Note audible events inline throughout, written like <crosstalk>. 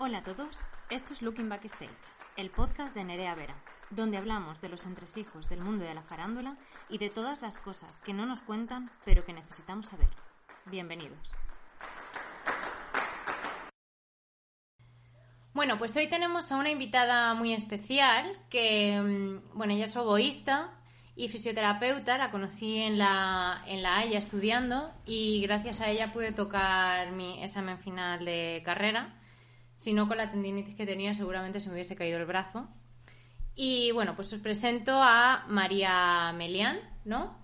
Hola a todos, esto es Looking Backstage, el podcast de Nerea Vera, donde hablamos de los entresijos del mundo de la farándula y de todas las cosas que no nos cuentan pero que necesitamos saber. Bienvenidos. Bueno, pues hoy tenemos a una invitada muy especial que, mm, bueno, ella es oboísta y fisioterapeuta, la conocí en la, en la Haya estudiando y gracias a ella pude tocar mi examen final de carrera. Si no, con la tendinitis que tenía seguramente se me hubiese caído el brazo. Y bueno, pues os presento a María Melián, ¿no?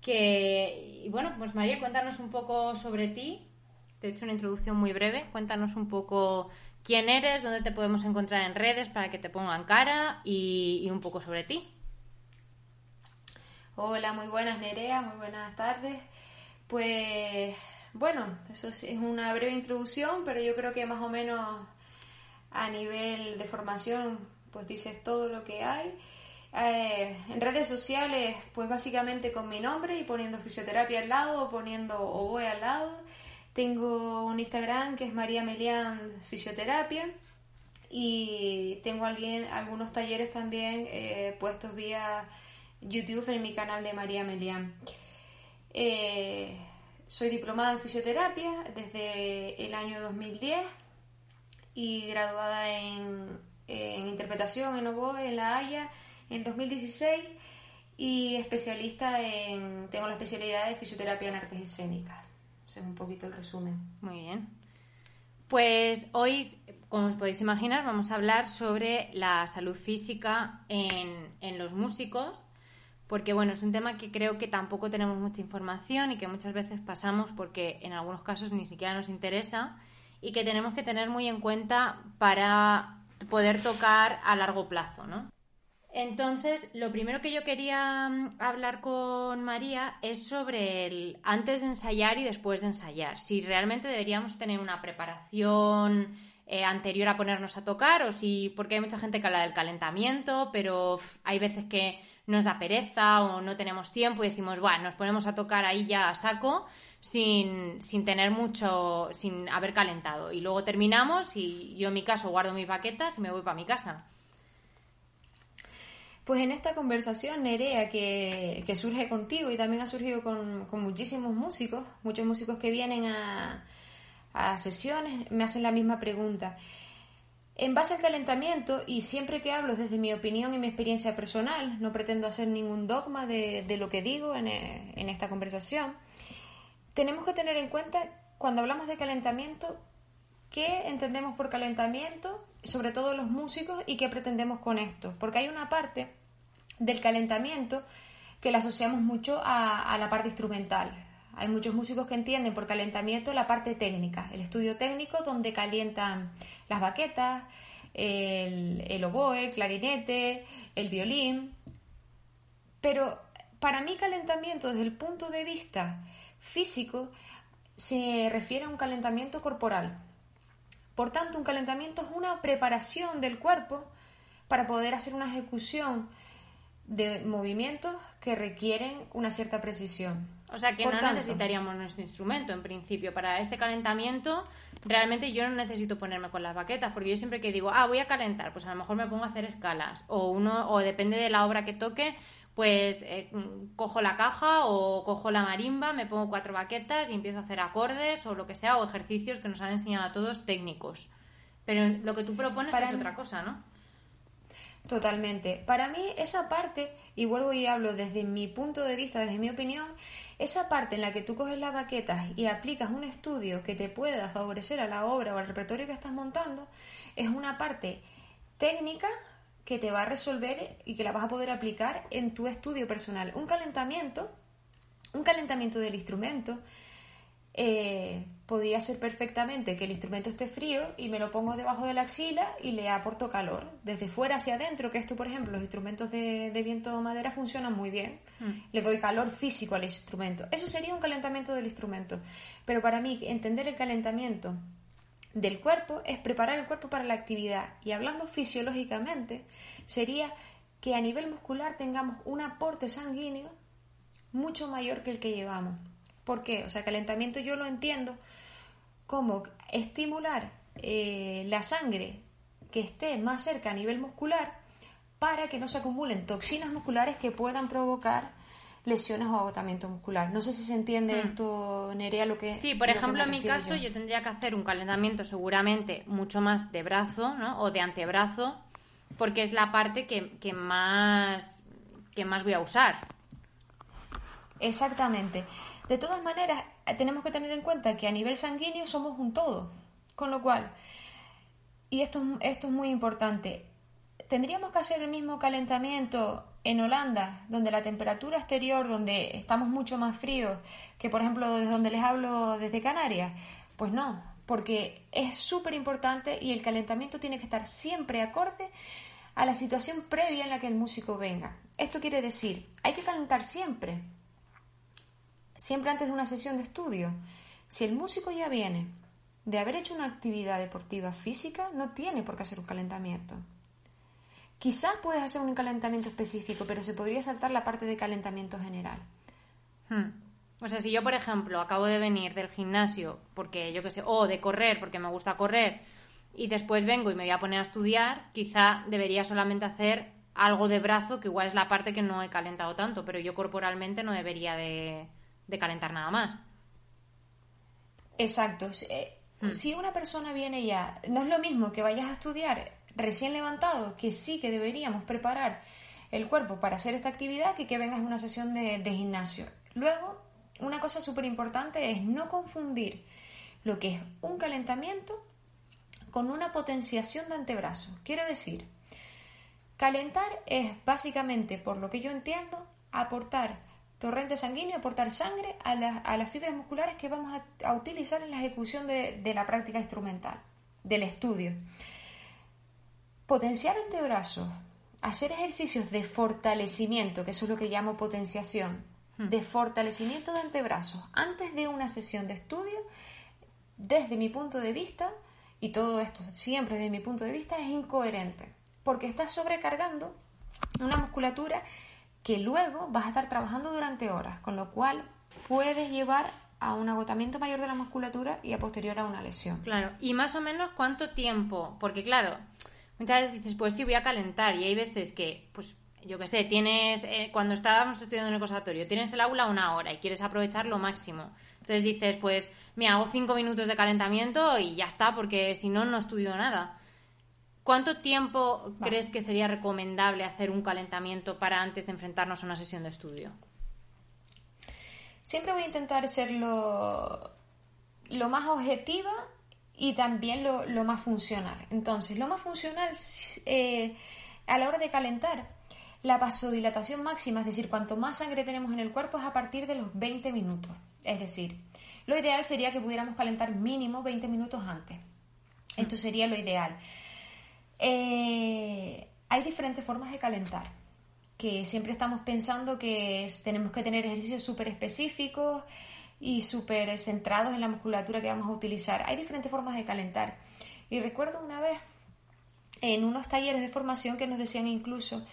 Que, y bueno, pues María, cuéntanos un poco sobre ti. Te he hecho una introducción muy breve. Cuéntanos un poco quién eres, dónde te podemos encontrar en redes para que te pongan cara y, y un poco sobre ti. Hola, muy buenas Nerea, muy buenas tardes. Pues bueno, eso es una breve introducción, pero yo creo que más o menos a nivel de formación pues dices todo lo que hay. Eh, en redes sociales, pues básicamente con mi nombre y poniendo fisioterapia al lado o poniendo oboe al lado. Tengo un Instagram que es María Melian Fisioterapia y tengo alguien, algunos talleres también eh, puestos vía YouTube en mi canal de María Melián. Eh, soy diplomada en fisioterapia desde el año 2010 y graduada en, interpretación en oboe en La Haya en 2016 y especialista en tengo la especialidad de fisioterapia en artes escénicas. Ese es un poquito el resumen. Muy bien. Pues hoy, como os podéis imaginar, vamos a hablar sobre la salud física en, en los músicos porque bueno, es un tema que creo que tampoco tenemos mucha información y que muchas veces pasamos porque en algunos casos ni siquiera nos interesa y que tenemos que tener muy en cuenta para poder tocar a largo plazo, ¿no? Entonces, lo primero que yo quería mm, hablar con María es sobre el antes de ensayar y después de ensayar. Si realmente deberíamos tener una preparación eh, anterior a ponernos a tocar o si, porque hay mucha gente que habla del calentamiento, pero hay veces que nos da pereza o no tenemos tiempo y decimos, bueno, nos ponemos a tocar ahí ya a saco sin, sin tener mucho, sin haber calentado. Y luego terminamos y yo en mi caso guardo mis baquetas y me voy para mi casa. Pues en esta conversación, Nerea, que, que surge contigo y también ha surgido con, con, muchísimos músicos, muchos músicos que vienen a, a sesiones, me hacen la misma pregunta. En base al calentamiento, y siempre que hablo desde mi opinión y mi experiencia personal, no pretendo hacer ningún dogma de, lo que digo en, eh, en esta conversación, tenemos que tener en cuenta cuando hablamos de calentamiento, qué entendemos por calentamiento, sobre todo los músicos, y qué pretendemos con esto. Porque hay una parte del calentamiento que la asociamos mucho a la parte instrumental. Hay muchos músicos que entienden por calentamiento la parte técnica, el estudio técnico donde calientan las baquetas, el, oboe, el clarinete, el violín. Pero para mí calentamiento desde el punto de vista físico se refiere a un calentamiento corporal. Por tanto, un calentamiento es una preparación del cuerpo para poder hacer una ejecución de movimientos que requieren una cierta precisión. O sea que no necesitaríamos nuestro instrumento en principio. Para este calentamiento, realmente yo no necesito ponerme con las baquetas, porque yo siempre que digo, ah, voy a calentar, pues a lo mejor me pongo a hacer escalas. O uno, o depende de la obra que toque, pues eh, cojo la caja o cojo la marimba, me pongo cuatro baquetas y empiezo a hacer acordes o lo que sea, o ejercicios que nos han enseñado a todos técnicos. Pero lo que tú propones es otra cosa, ¿no? Totalmente. Para mí esa parte, y vuelvo y hablo desde mi punto de vista, desde mi opinión, esa parte en la que tú coges las baquetas y aplicas un estudio que te pueda favorecer a la obra o al repertorio que estás montando, es una parte técnica que te va a resolver y que la vas a poder aplicar en tu estudio personal. Un calentamiento, un calentamiento del instrumento, eh, podría ser perfectamente que el instrumento esté frío y me lo pongo debajo de la axila y le aporto calor. Desde fuera hacia adentro, que esto, por ejemplo, los instrumentos de, viento o madera funcionan muy bien. Mm. Le doy calor físico al instrumento. Eso sería un calentamiento del instrumento. Pero para mí, entender el calentamiento del cuerpo es preparar el cuerpo para la actividad. Y hablando fisiológicamente, sería que a nivel muscular tengamos un aporte sanguíneo mucho mayor que el que llevamos. ¿Por qué? O sea, calentamiento yo lo entiendo como estimular eh, la sangre que esté más cerca a nivel muscular para que no se acumulen toxinas musculares que puedan provocar lesiones o agotamiento muscular. No sé si se entiende hmm. esto, Nerea, lo que... Sí, por ejemplo, en mi caso yo. tendría que hacer un calentamiento seguramente mucho más de brazo ¿no? o de antebrazo porque es la parte que, que, más, que más voy a usar. Exactamente. De todas maneras, tenemos que tener en cuenta que a nivel sanguíneo somos un todo. Con lo cual, y esto, esto es muy importante, tendríamos que hacer el mismo calentamiento en Holanda, donde la temperatura exterior, donde estamos mucho más fríos que, por ejemplo, desde donde les hablo desde Canarias. Pues no, porque es súper importante y el calentamiento tiene que estar siempre acorde a la situación previa en la que el músico venga. Esto quiere decir, hay que calentar siempre, siempre antes de una sesión de estudio. Si el músico ya viene de haber hecho una actividad deportiva física, no tiene por qué hacer un calentamiento. Quizás puedes hacer un calentamiento específico, pero se podría saltar la parte de calentamiento general. Hmm. O sea, si yo, por ejemplo, acabo de venir del gimnasio, porque yo qué sé, o de correr, porque me gusta correr, y después vengo y me voy a poner a estudiar, quizá debería solamente hacer algo de brazo, que igual es la parte que no he calentado tanto, pero yo corporalmente no debería de, calentar nada más. Exacto. Eh, hmm. Si una persona viene ya, no es lo mismo que vayas a estudiar recién levantado, que sí que deberíamos preparar el cuerpo para hacer esta actividad, que que vengas a una sesión de, de gimnasio. Luego, una cosa súper importante es no confundir lo que es un calentamiento con una potenciación de antebrazo. Quiero decir, calentar es básicamente, por lo que yo entiendo, aportar torrente sanguíneo, aportar sangre a, las fibras musculares que vamos a, utilizar en la ejecución de, de, la práctica instrumental, del estudio. Potenciar antebrazo, hacer ejercicios de fortalecimiento, que eso es lo que llamo potenciación, hmm. de fortalecimiento de antebrazos antes de una sesión de estudio, desde mi punto de vista, y todo esto siempre desde mi punto de vista es incoherente, porque estás sobrecargando una musculatura que luego vas a estar trabajando durante horas, con lo cual puedes llevar a un agotamiento mayor de la musculatura y a posterior a una lesión. Claro, y más o menos cuánto tiempo, porque claro, muchas veces dices, pues sí, voy a calentar, y hay veces que, pues yo qué sé, tienes, eh, cuando estábamos estudiando en el conservatorio, tienes el aula una hora y quieres aprovechar lo máximo. Entonces dices, pues me hago cinco minutos de calentamiento y ya está, porque si no, no estudio nada. ¿Cuánto tiempo crees que sería recomendable hacer un calentamiento para antes de enfrentarnos a una sesión de estudio? Siempre voy a intentar ser lo, más objetiva y también lo, más funcional. Entonces, lo más funcional eh, a la hora de calentar, la vasodilatación máxima, es decir, cuanto más sangre tenemos en el cuerpo es a partir de los 20 minutos. Es decir, lo ideal sería que pudiéramos calentar mínimo 20 minutos antes. Esto sería lo ideal. Eh, hay diferentes formas de calentar, que siempre estamos pensando que tenemos que tener ejercicios súper específicos y súper centrados en la musculatura que vamos a utilizar. Hay diferentes formas de calentar. Y recuerdo una vez en unos talleres de formación que nos decían incluso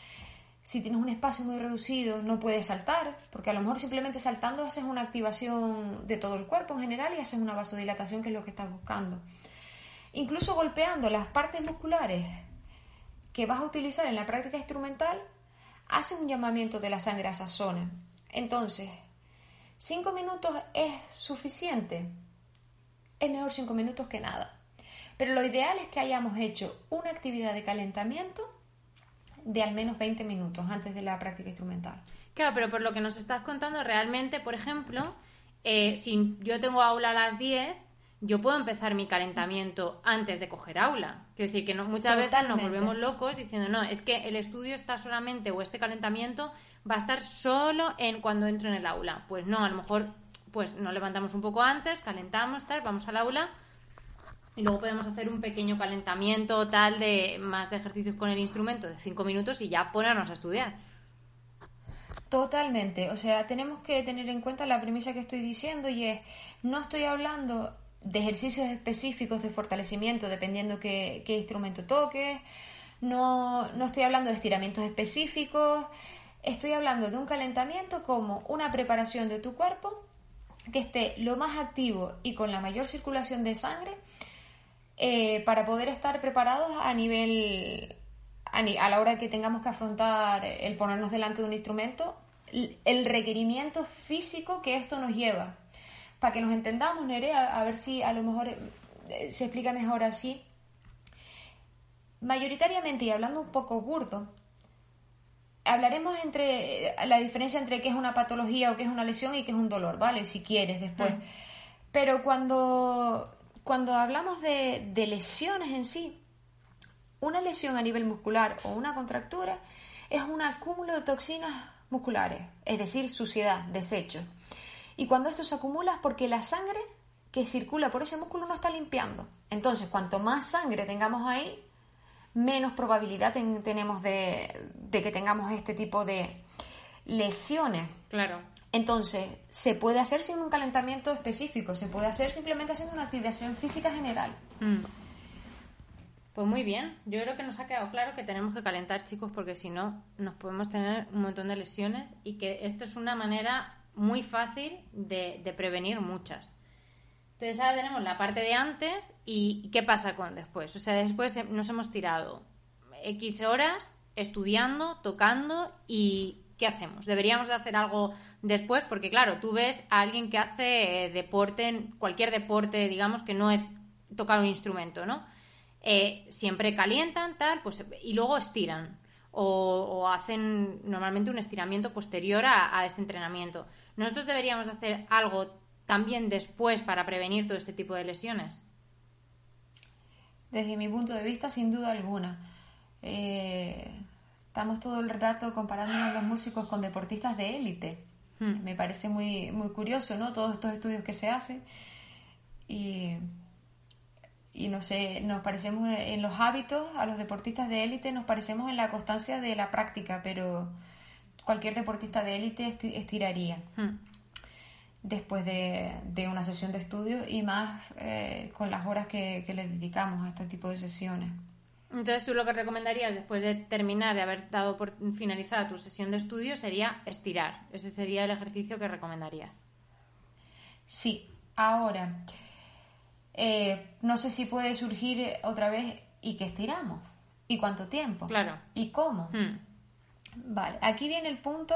si tienes un espacio muy reducido, no puedes saltar, porque a lo mejor simplemente saltando haces una activación de todo el cuerpo en general y haces una vasodilatación, que es lo que estás buscando. Incluso golpeando las partes musculares que vas a utilizar en la práctica instrumental, haces un llamamiento de la sangre a esa zona. Entonces, ¿cinco minutos es suficiente? Es mejor cinco minutos que nada. Pero lo ideal es que hayamos hecho una actividad de calentamiento de al menos 20 minutos antes de la práctica instrumental. Claro, pero por lo que nos estás contando, realmente, por ejemplo, eh, si yo tengo aula a las 10, yo puedo empezar mi calentamiento antes de coger aula. Quiero decir que no, muchas veces nos volvemos locos diciendo, no, es que el estudio está solamente, o este calentamiento va a estar solo en cuando entro en el aula. Pues no, a lo mejor pues nos levantamos un poco antes, calentamos, tal, vamos al aula y luego podemos hacer un pequeño calentamiento tal de más de ejercicios con el instrumento de cinco minutos y ya ponernos a estudiar. Totalmente, o sea, tenemos que tener en cuenta la premisa que estoy diciendo y es, no estoy hablando de ejercicios específicos de fortalecimiento dependiendo qué, qué instrumento toques, no, no estoy hablando de estiramientos específicos, estoy hablando de un calentamiento como una preparación de tu cuerpo que esté lo más activo y con la mayor circulación de sangre eh, para poder estar preparados a nivel, a, a la hora que tengamos que afrontar el ponernos delante de un instrumento, el requerimiento físico que esto nos lleva. Para que nos entendamos, Nerea, a ver si a lo mejor eh, se explica mejor así. Mayoritariamente, y hablando un poco burdo, hablaremos entre eh, la diferencia entre qué es una patología o qué es una lesión y qué es un dolor, ¿vale? Si quieres después. Pero cuando, cuando hablamos de, de lesiones en sí, una lesión a nivel muscular o una contractura es un acúmulo de toxinas musculares, es decir, suciedad, desecho. Y cuando esto se acumula es porque la sangre que circula por ese músculo no está limpiando. Entonces, cuanto más sangre tengamos ahí, menos probabilidad tenemos de, que tengamos este tipo de lesiones. Claro. Entonces, se puede hacer sin un calentamiento específico, se puede hacer simplemente haciendo una activación física general. Mm. Pues muy bien, yo creo que nos ha quedado claro que tenemos que calentar, chicos, porque si no, nos podemos tener un montón de lesiones y que esto es una manera muy fácil de, prevenir muchas. Entonces ahora tenemos la parte de antes y ¿qué pasa con después? O sea, después nos hemos tirado X horas estudiando, tocando y ¿qué hacemos? Deberíamos de hacer algo después porque claro, tú ves a alguien que hace eh, deporte, cualquier deporte, digamos que no es tocar un instrumento, ¿no? Eh, siempre calientan, tal, pues y luego estiran o, hacen normalmente un estiramiento posterior a, a este entrenamiento. Nosotros deberíamos hacer algo también después para prevenir todo este tipo de lesiones? Desde mi punto de vista, sin duda alguna. Eh, estamos todo el rato comparándonos los músicos con deportistas de élite. Hmm. Me parece muy, muy curioso, ¿no? Todos estos estudios que se hacen. Y, y no sé, nos parecemos en los hábitos, a los deportistas de élite nos parecemos en la constancia de la práctica, pero cualquier deportista de élite estiraría. Hmm después de, una sesión de estudio y más eh, con las horas que, le dedicamos a este tipo de sesiones. Entonces tú lo que recomendarías después de terminar, de haber dado por finalizada tu sesión de estudio, sería estirar. Ese sería el ejercicio que recomendarías. Sí, ahora, eh, no sé si puede surgir otra vez y qué estiramos, y cuánto tiempo, claro. y cómo. Hmm. Vale, aquí viene el punto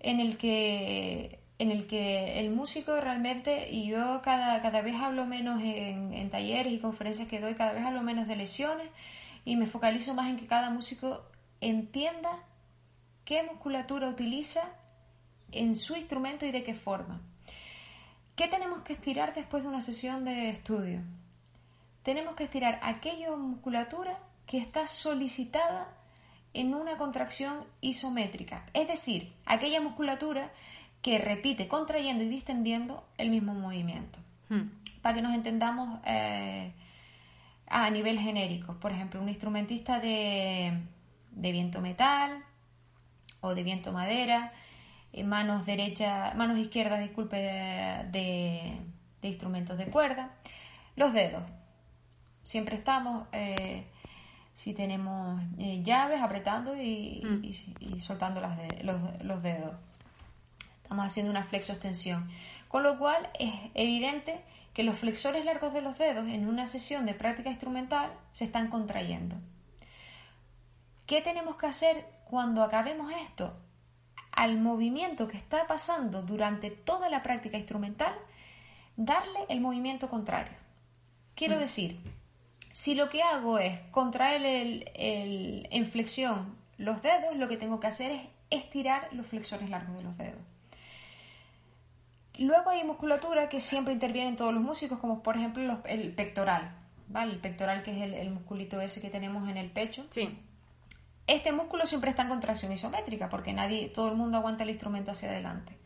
en el que en el que el músico realmente, y yo cada, cada vez hablo menos en, talleres y conferencias que doy, cada vez hablo menos de lesiones y me focalizo más en que cada músico entienda qué musculatura utiliza en su instrumento y de qué forma. ¿Qué tenemos que estirar después de una sesión de estudio? Tenemos que estirar aquella musculatura que está solicitada en una contracción isométrica, es decir, aquella musculatura que repite contrayendo y distendiendo el mismo movimiento. Hmm. Para que nos entendamos eh, a nivel genérico. Por ejemplo, un instrumentista de, viento metal o de viento madera, eh, manos derechas, manos izquierdas, disculpe, de, instrumentos de cuerda. Los dedos. Siempre estamos, eh, si tenemos llaves, apretando y, hmm. soltando las los dedos Estamos haciendo una flexo-extensión. Con lo cual es evidente que los flexores largos de los dedos en una sesión de práctica instrumental se están contrayendo. ¿Qué tenemos que hacer cuando acabemos esto? Al movimiento que está pasando durante toda la práctica instrumental, darle el movimiento contrario. Quiero mm. decir, si lo que hago es contraer en flexión los dedos, lo que tengo que hacer es estirar los flexores largos de los dedos. Luego hay musculatura que siempre interviene en todos los músicos, como por ejemplo el pectoral, ¿vale? El pectoral que es el, musculito ese que tenemos en el pecho. Sí. Este músculo siempre está en contracción isométrica porque nadie, todo el mundo aguanta el instrumento hacia adelante.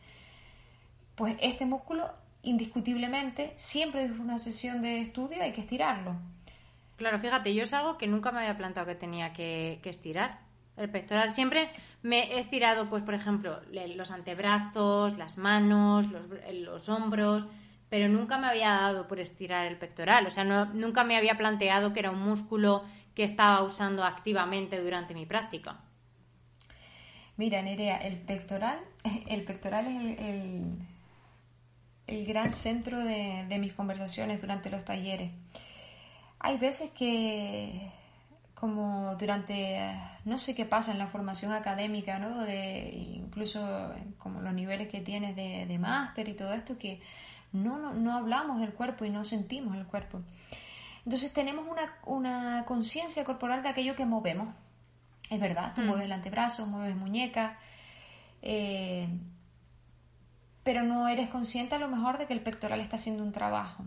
Pues este músculo, indiscutiblemente, siempre en una sesión de estudio hay que estirarlo. Claro, fíjate, yo es algo que nunca me había planteado que tenía que estirar. El pectoral siempre me he estirado, pues por ejemplo, los antebrazos, las manos, los, hombros, pero nunca me había dado por estirar el pectoral. O sea, nunca me había planteado que era un músculo que estaba usando activamente durante mi práctica. Mira, Nerea, el pectoral, <laughs> el pectoral es el, el, gran centro de, de mis conversaciones durante los talleres. Hay veces que como durante no sé qué pasa en la formación académica, ¿no? De, incluso como los niveles que tienes de, de máster y todo esto, que no, no, no, hablamos del cuerpo y no sentimos el cuerpo. Entonces tenemos una, una conciencia corporal de aquello que movemos. Es verdad, tú mm. mueves el antebrazo, mueves muñeca, eh, pero no eres consciente a lo mejor de que el pectoral está haciendo un trabajo.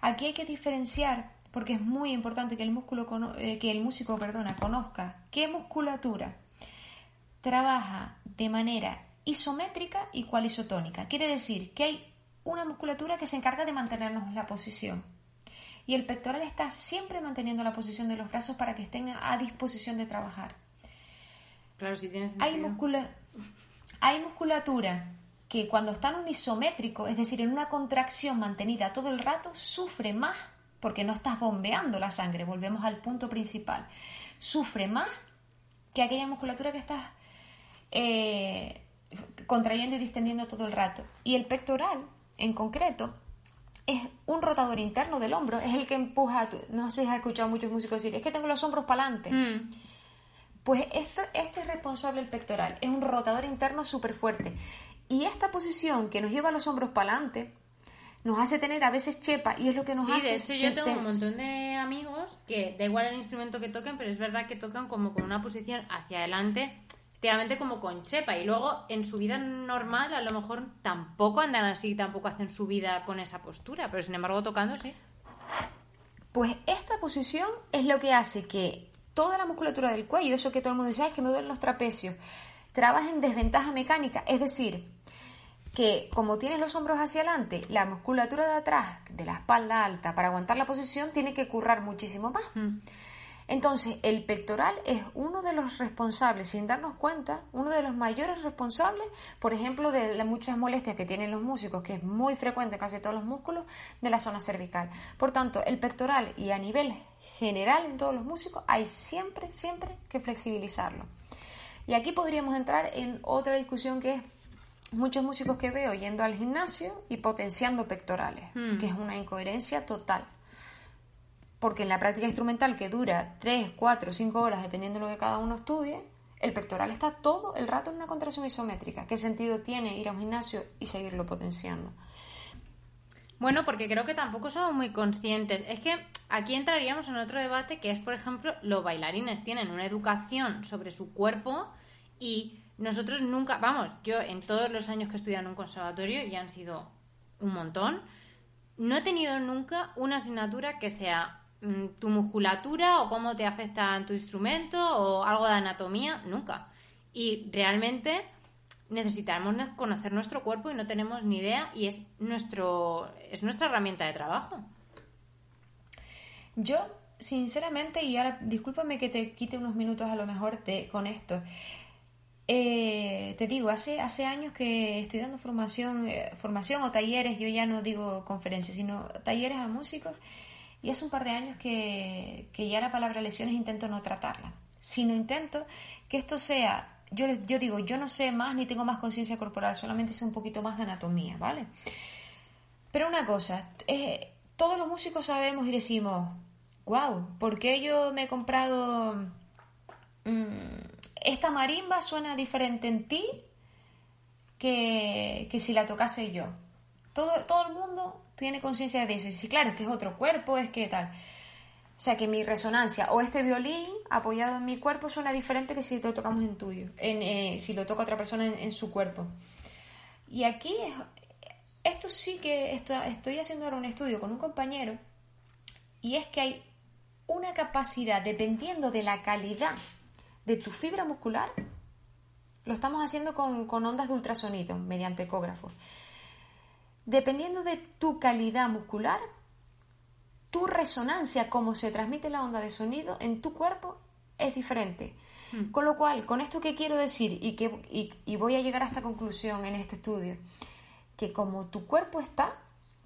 Aquí hay que diferenciar porque es muy importante que el, músculo, eh, que el músico perdona, conozca qué musculatura trabaja de manera isométrica y cuál isotónica. Quiere decir que hay una musculatura que se encarga de mantenernos la posición. Y el pectoral está siempre manteniendo la posición de los brazos para que estén a disposición de trabajar. Claro, si tienes hay, hay musculatura que cuando está en un isométrico, es decir, en una contracción mantenida todo el rato, sufre más porque no estás bombeando la sangre, volvemos al punto principal, sufre más que aquella musculatura que estás eh, contrayendo y distendiendo todo el rato. Y el pectoral, en concreto, es un rotador interno del hombro, es el que empuja, no sé si has escuchado a muchos músicos decir, es que tengo los hombros para adelante. Mm. Pues esto, este es responsable el pectoral, es un rotador interno súper fuerte. Y esta posición que nos lleva los hombros para adelante nos hace tener a veces chepa y es lo que nos hace... Sí, de hecho yo tengo un montón de amigos que da igual el instrumento que toquen, pero es verdad que tocan como con una posición hacia adelante, efectivamente como con chepa. Y luego en su vida normal a lo mejor tampoco andan así, tampoco hacen su vida con esa postura, pero sin embargo tocando sí. Pues esta posición es lo que hace que toda la musculatura del cuello, eso que todo el mundo dice, es que me duelen los trapecios, trabaja en desventaja mecánica, es decir, que como tienes los hombros hacia adelante, la musculatura de atrás, de la espalda alta, para aguantar la posición, tiene que currar muchísimo más. Mm. Entonces, el pectoral es uno de los responsables, sin darnos cuenta, uno de los mayores responsables, por ejemplo, de las muchas molestias que tienen los músicos, que es muy frecuente en casi todos los músculos, de la zona cervical. Por tanto, el pectoral y a nivel general en todos los músicos hay siempre, siempre que flexibilizarlo. Y aquí podríamos entrar en otra discusión que es muchos músicos que veo yendo al gimnasio y potenciando pectorales, hmm. que es una incoherencia total. Porque en la práctica instrumental que dura 3, 4, 5 horas, dependiendo de lo que cada uno estudie, el pectoral está todo el rato en una contracción isométrica. ¿Qué sentido tiene ir a un gimnasio y seguirlo potenciando? Bueno, porque creo que tampoco somos muy conscientes. Es que aquí entraríamos en otro debate que es, por ejemplo, los bailarines tienen una educación sobre su cuerpo y nosotros nunca, vamos, yo en todos los años que he estudiado en un conservatorio, y han sido un montón, no he tenido nunca una asignatura que sea mm, tu musculatura o cómo te afecta tu instrumento o algo de anatomía, nunca. Y realmente necesitamos conocer nuestro cuerpo y no tenemos ni idea y es nuestro es nuestra herramienta de trabajo. Yo, sinceramente, y ahora discúlpame que te quite unos minutos a lo mejor de, con esto, eh, te digo, hace, hace años que estoy dando formación, eh, formación o talleres, yo ya no digo conferencias, sino talleres a músicos, y hace un par de años que, que ya la palabra lesiones intento no tratarla, sino intento que esto sea, yo, yo digo, yo no sé más ni tengo más conciencia corporal, solamente sé un poquito más de anatomía, ¿vale? Pero una cosa, todos los músicos sabemos y decimos, wow, ¿por qué yo me he comprado... Mm, esta marimba suena diferente en ti que, si la tocase yo. Todo, todo el mundo tiene conciencia de eso. Y sí, claro, es que es otro cuerpo, es que tal. O sea, que mi resonancia o este violín apoyado en mi cuerpo suena diferente que si lo tocamos en tuyo, en, eh, si lo toca otra persona en, su cuerpo. Y aquí, esto sí que estoy haciendo ahora un estudio con un compañero y es que hay una capacidad, dependiendo de la calidad de tu fibra muscular, lo estamos haciendo con, ondas de ultrasonido mediante ecógrafo. Dependiendo de tu calidad muscular, tu resonancia, cómo se transmite la onda de sonido en tu cuerpo, es diferente. Hmm. Con lo cual, con esto que quiero decir y, que, y voy a llegar a esta conclusión en este estudio, que como tu cuerpo está,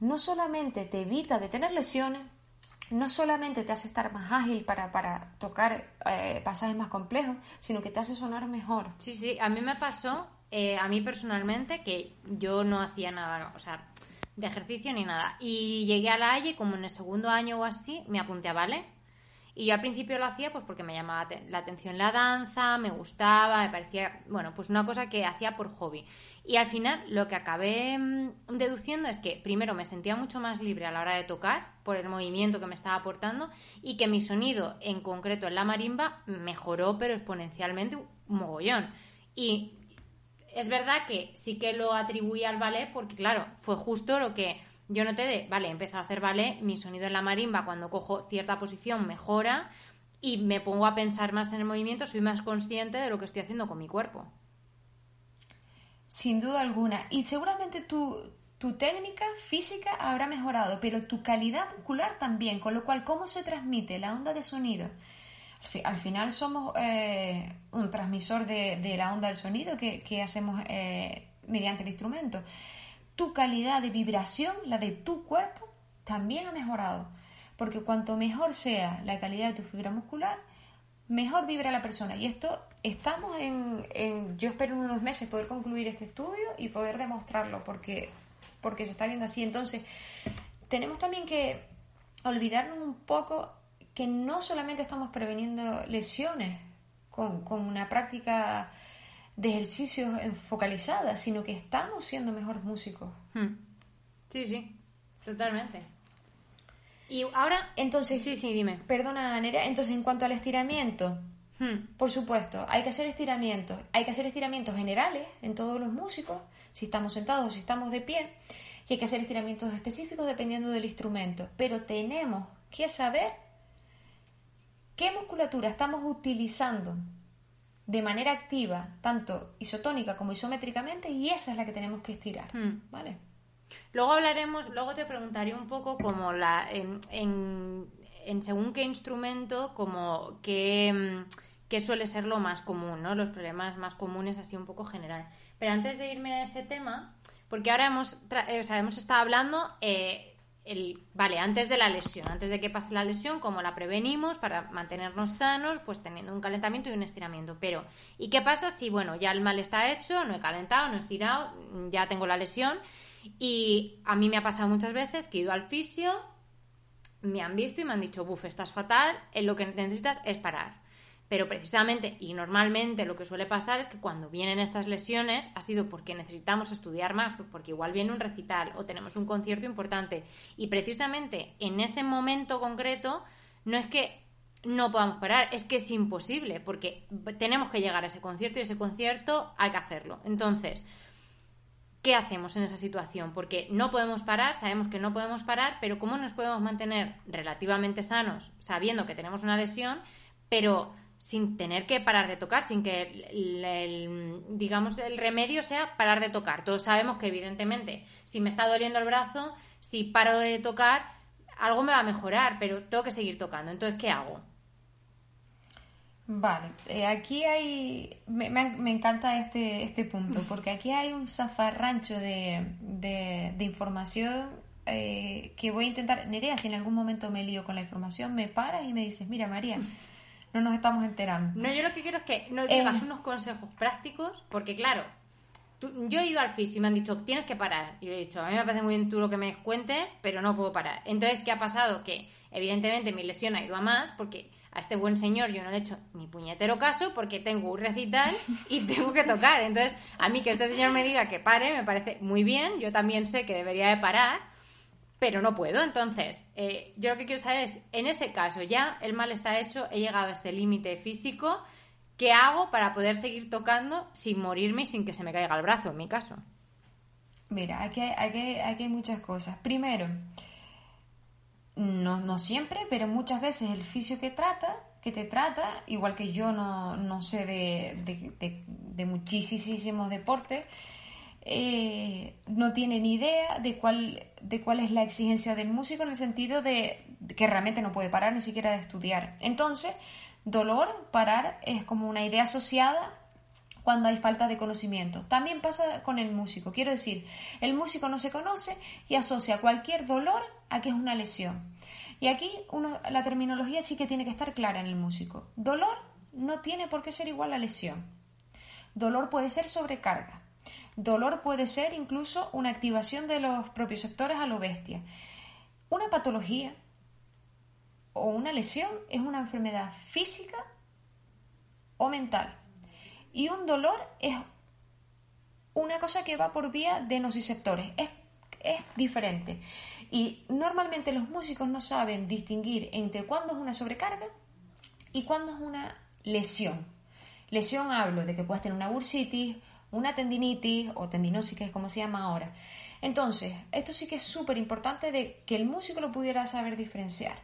no solamente te evita de tener lesiones, no solamente te hace estar más ágil para, para tocar eh, pasajes más complejos, sino que te hace sonar mejor. Sí, sí, a mí me pasó, eh, a mí personalmente, que yo no hacía nada, o sea, de ejercicio ni nada. Y llegué a la Halle como en el segundo año o así, me apunté a ballet. Y yo al principio lo hacía pues porque me llamaba la atención la danza, me gustaba, me parecía, bueno, pues una cosa que hacía por hobby. Y al final lo que acabé mm, deduciendo es que primero me sentía mucho más libre a la hora de tocar por el movimiento que me estaba aportando y que mi sonido en concreto en la marimba mejoró pero exponencialmente un mogollón. Y es verdad que sí que lo atribuí al ballet porque claro, fue justo lo que yo noté de, vale, empecé a hacer ballet, mi sonido en la marimba cuando cojo cierta posición mejora y me pongo a pensar más en el movimiento, soy más consciente de lo que estoy haciendo con mi cuerpo. Sin duda alguna. Y seguramente tu, tu técnica física habrá mejorado, pero tu calidad muscular también, con lo cual, ¿cómo se transmite la onda de sonido? Al, final somos eh, un transmisor de, la onda del sonido que, hacemos eh, mediante el instrumento tu calidad de vibración, la de tu cuerpo, también ha mejorado. Porque cuanto mejor sea la calidad de tu fibra muscular, mejor vibra la persona. Y esto estamos en, yo espero en unos meses poder concluir este estudio y poder demostrarlo, porque, porque se está viendo así. Entonces, tenemos también que olvidarnos un poco que no solamente estamos preveniendo lesiones con, con una práctica de ejercicios focalizadas, sino que estamos siendo mejores músicos. Hmm. Sí, sí, totalmente. Y ahora, entonces, sí, sí, dime. Perdona, Nerea, entonces en cuanto al estiramiento, hmm. por supuesto, hay que hacer estiramientos, hay que hacer estiramientos generales en todos los músicos, si estamos sentados o si estamos de pie, y hay que hacer estiramientos específicos dependiendo del instrumento, pero tenemos que saber qué musculatura estamos utilizando de manera activa, tanto isotónica como isométricamente, y esa es la que tenemos que estirar, hmm. ¿vale? Luego hablaremos, luego te preguntaré un poco como la, en, en, según qué instrumento, como qué, qué, suele ser lo más común, ¿no? Los problemas más comunes así un poco general. Pero antes de irme a ese tema, porque ahora hemos, eh, o sea, hemos estado hablando eh, el, vale, antes de la lesión, antes de que pase la lesión, cómo la prevenimos para mantenernos sanos, pues teniendo un calentamiento y un estiramiento. Pero, ¿y qué pasa si, bueno, ya el mal está hecho, no he calentado, no he estirado, ya tengo la lesión? Y a mí me ha pasado muchas veces que he ido al fisio, me han visto y me han dicho, buf, estás fatal, lo que necesitas es parar. Pero precisamente y normalmente lo que suele pasar es que cuando vienen estas lesiones ha sido porque necesitamos estudiar más, pues porque igual viene un recital o tenemos un concierto importante. Y precisamente en ese momento concreto no es que no podamos parar, es que es imposible, porque tenemos que llegar a ese concierto y ese concierto hay que hacerlo. Entonces, ¿qué hacemos en esa situación? Porque no podemos parar, sabemos que no podemos parar, pero ¿cómo nos podemos mantener relativamente sanos sabiendo que tenemos una lesión, pero sin tener que parar de tocar, sin que el, digamos el remedio sea parar de tocar. Todos sabemos que evidentemente si me está doliendo el brazo, si paro de tocar, algo me va a mejorar, pero tengo que seguir tocando. Entonces, ¿qué hago? Vale, eh, aquí hay, me, me, encanta este, este punto, porque aquí hay un zafarrancho de, de, información eh, que voy a intentar, Nerea, si en algún momento me lío con la información, me paras y me dices, mira María, no nos estamos enterando. No, yo lo que quiero es que nos digas eh. unos consejos prácticos, porque claro, yo he ido al fisio y me han dicho, tienes que parar. Y le he dicho, a mí me parece muy bien tú lo que me cuentes, pero no puedo parar. Entonces, ¿qué ha pasado? Que evidentemente mi lesión ha ido a más, porque a este buen señor yo no le he hecho ni puñetero caso, porque tengo un recital y <laughs> tengo que tocar. Entonces, a mí que este señor me diga que pare, me parece muy bien. Yo también sé que debería de parar pero no puedo. Entonces, eh, yo lo que quiero saber es, en ese caso ya el mal está hecho, he llegado a este límite físico, ¿qué hago para poder seguir tocando sin morirme y sin que se me caiga el brazo, en mi caso? Mira, aquí hay, hay muchas cosas. Primero, no, no, siempre, pero muchas veces el fisio que trata, que te trata, igual que yo no, no sé de, de, de muchísimos deportes, eh, no tiene ni idea de cuál, de cuál es la exigencia del músico en el sentido de que realmente no puede parar ni siquiera de estudiar. Entonces, dolor, parar, es como una idea asociada cuando hay falta de conocimiento. También pasa con el músico. Quiero decir, el músico no se conoce y asocia cualquier dolor a que es una lesión. Y aquí uno, la terminología sí que tiene que estar clara en el músico. Dolor no tiene por qué ser igual a lesión. Dolor puede ser sobrecarga. Dolor puede ser incluso una activación de los propios sectores a lo bestia. Una patología o una lesión es una enfermedad física o mental. Y un dolor es una cosa que va por vía de nociceptores. Es, es diferente. Y normalmente los músicos no saben distinguir entre cuándo es una sobrecarga y cuándo es una lesión. Lesión hablo de que puedes tener una bursitis, una tendinitis o tendinosis, que es como se llama ahora. Entonces, esto sí que es súper importante de que el músico lo pudiera saber diferenciar.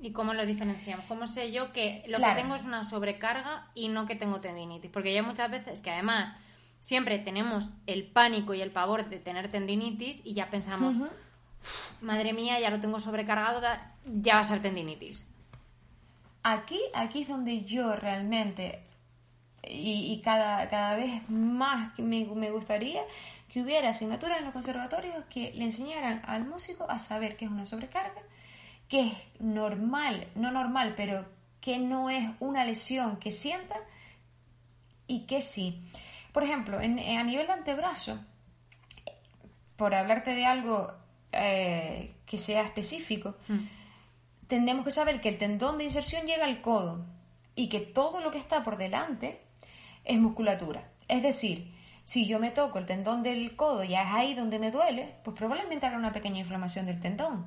¿Y cómo lo diferenciamos? ¿Cómo sé yo que lo que tengo es una sobrecarga y no que tengo tendinitis? Porque ya muchas veces que además siempre tenemos el pánico y el pavor de tener tendinitis y ya pensamos, madre mía, ya lo tengo sobrecargado, ya va a ser tendinitis. Aquí, aquí es donde yo realmente y, cada, cada vez más me, me gustaría que hubiera asignaturas en los conservatorios que le enseñaran al músico a saber qué es una sobrecarga, qué es normal, no normal, pero que no es una lesión que sienta y que sí. Por ejemplo, en, a nivel de antebrazo, por hablarte de algo eh, que sea específico, mm. tenemos que saber que el tendón de inserción llega al codo y que todo lo que está por delante es musculatura. Es decir, si yo me toco el tendón del codo y es ahí donde me duele, pues probablemente habrá una pequeña inflamación del tendón,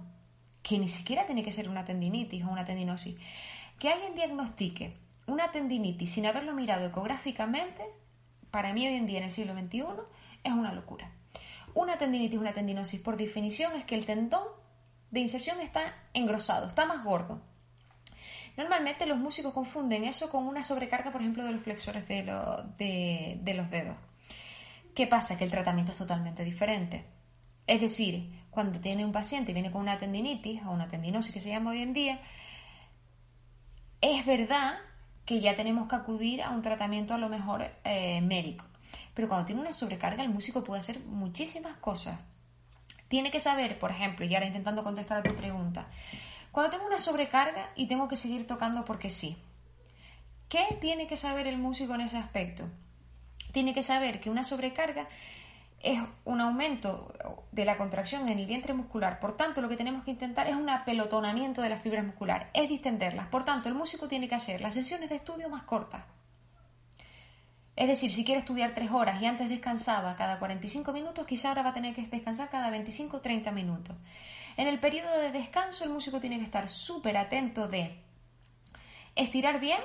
que ni siquiera tiene que ser una tendinitis o una tendinosis. Que alguien diagnostique una tendinitis sin haberlo mirado ecográficamente, para mí hoy en día en el siglo XXI, es una locura. Una tendinitis, una tendinosis, por definición, es que el tendón de inserción está engrosado, está más gordo. Normalmente los músicos confunden eso con una sobrecarga, por ejemplo, de los flexores de, los dedos. ¿Qué pasa? Que el tratamiento es totalmente diferente. Es decir, cuando tiene un paciente y viene con una tendinitis o una tendinosis que se llama hoy en día, es verdad que ya tenemos que acudir a un tratamiento a lo mejor eh, médico. Pero cuando tiene una sobrecarga, el músico puede hacer muchísimas cosas. Tiene que saber, por ejemplo, y ahora intentando contestar a tu pregunta, cuando tengo una sobrecarga y tengo que seguir tocando porque sí. ¿Qué tiene que saber el músico en ese aspecto? Tiene que saber que una sobrecarga es un aumento de la contracción en el vientre muscular. Por tanto, lo que tenemos que intentar es un apelotonamiento de las fibras musculares, es distenderlas. Por tanto, el músico tiene que hacer las sesiones de estudio más cortas. Es decir, si quiere estudiar tres horas y antes descansaba cada 45 minutos, quizá ahora va a tener que descansar cada 25 o 30 minutos. En el periodo de descanso el músico tiene que estar súper atento de estirar bien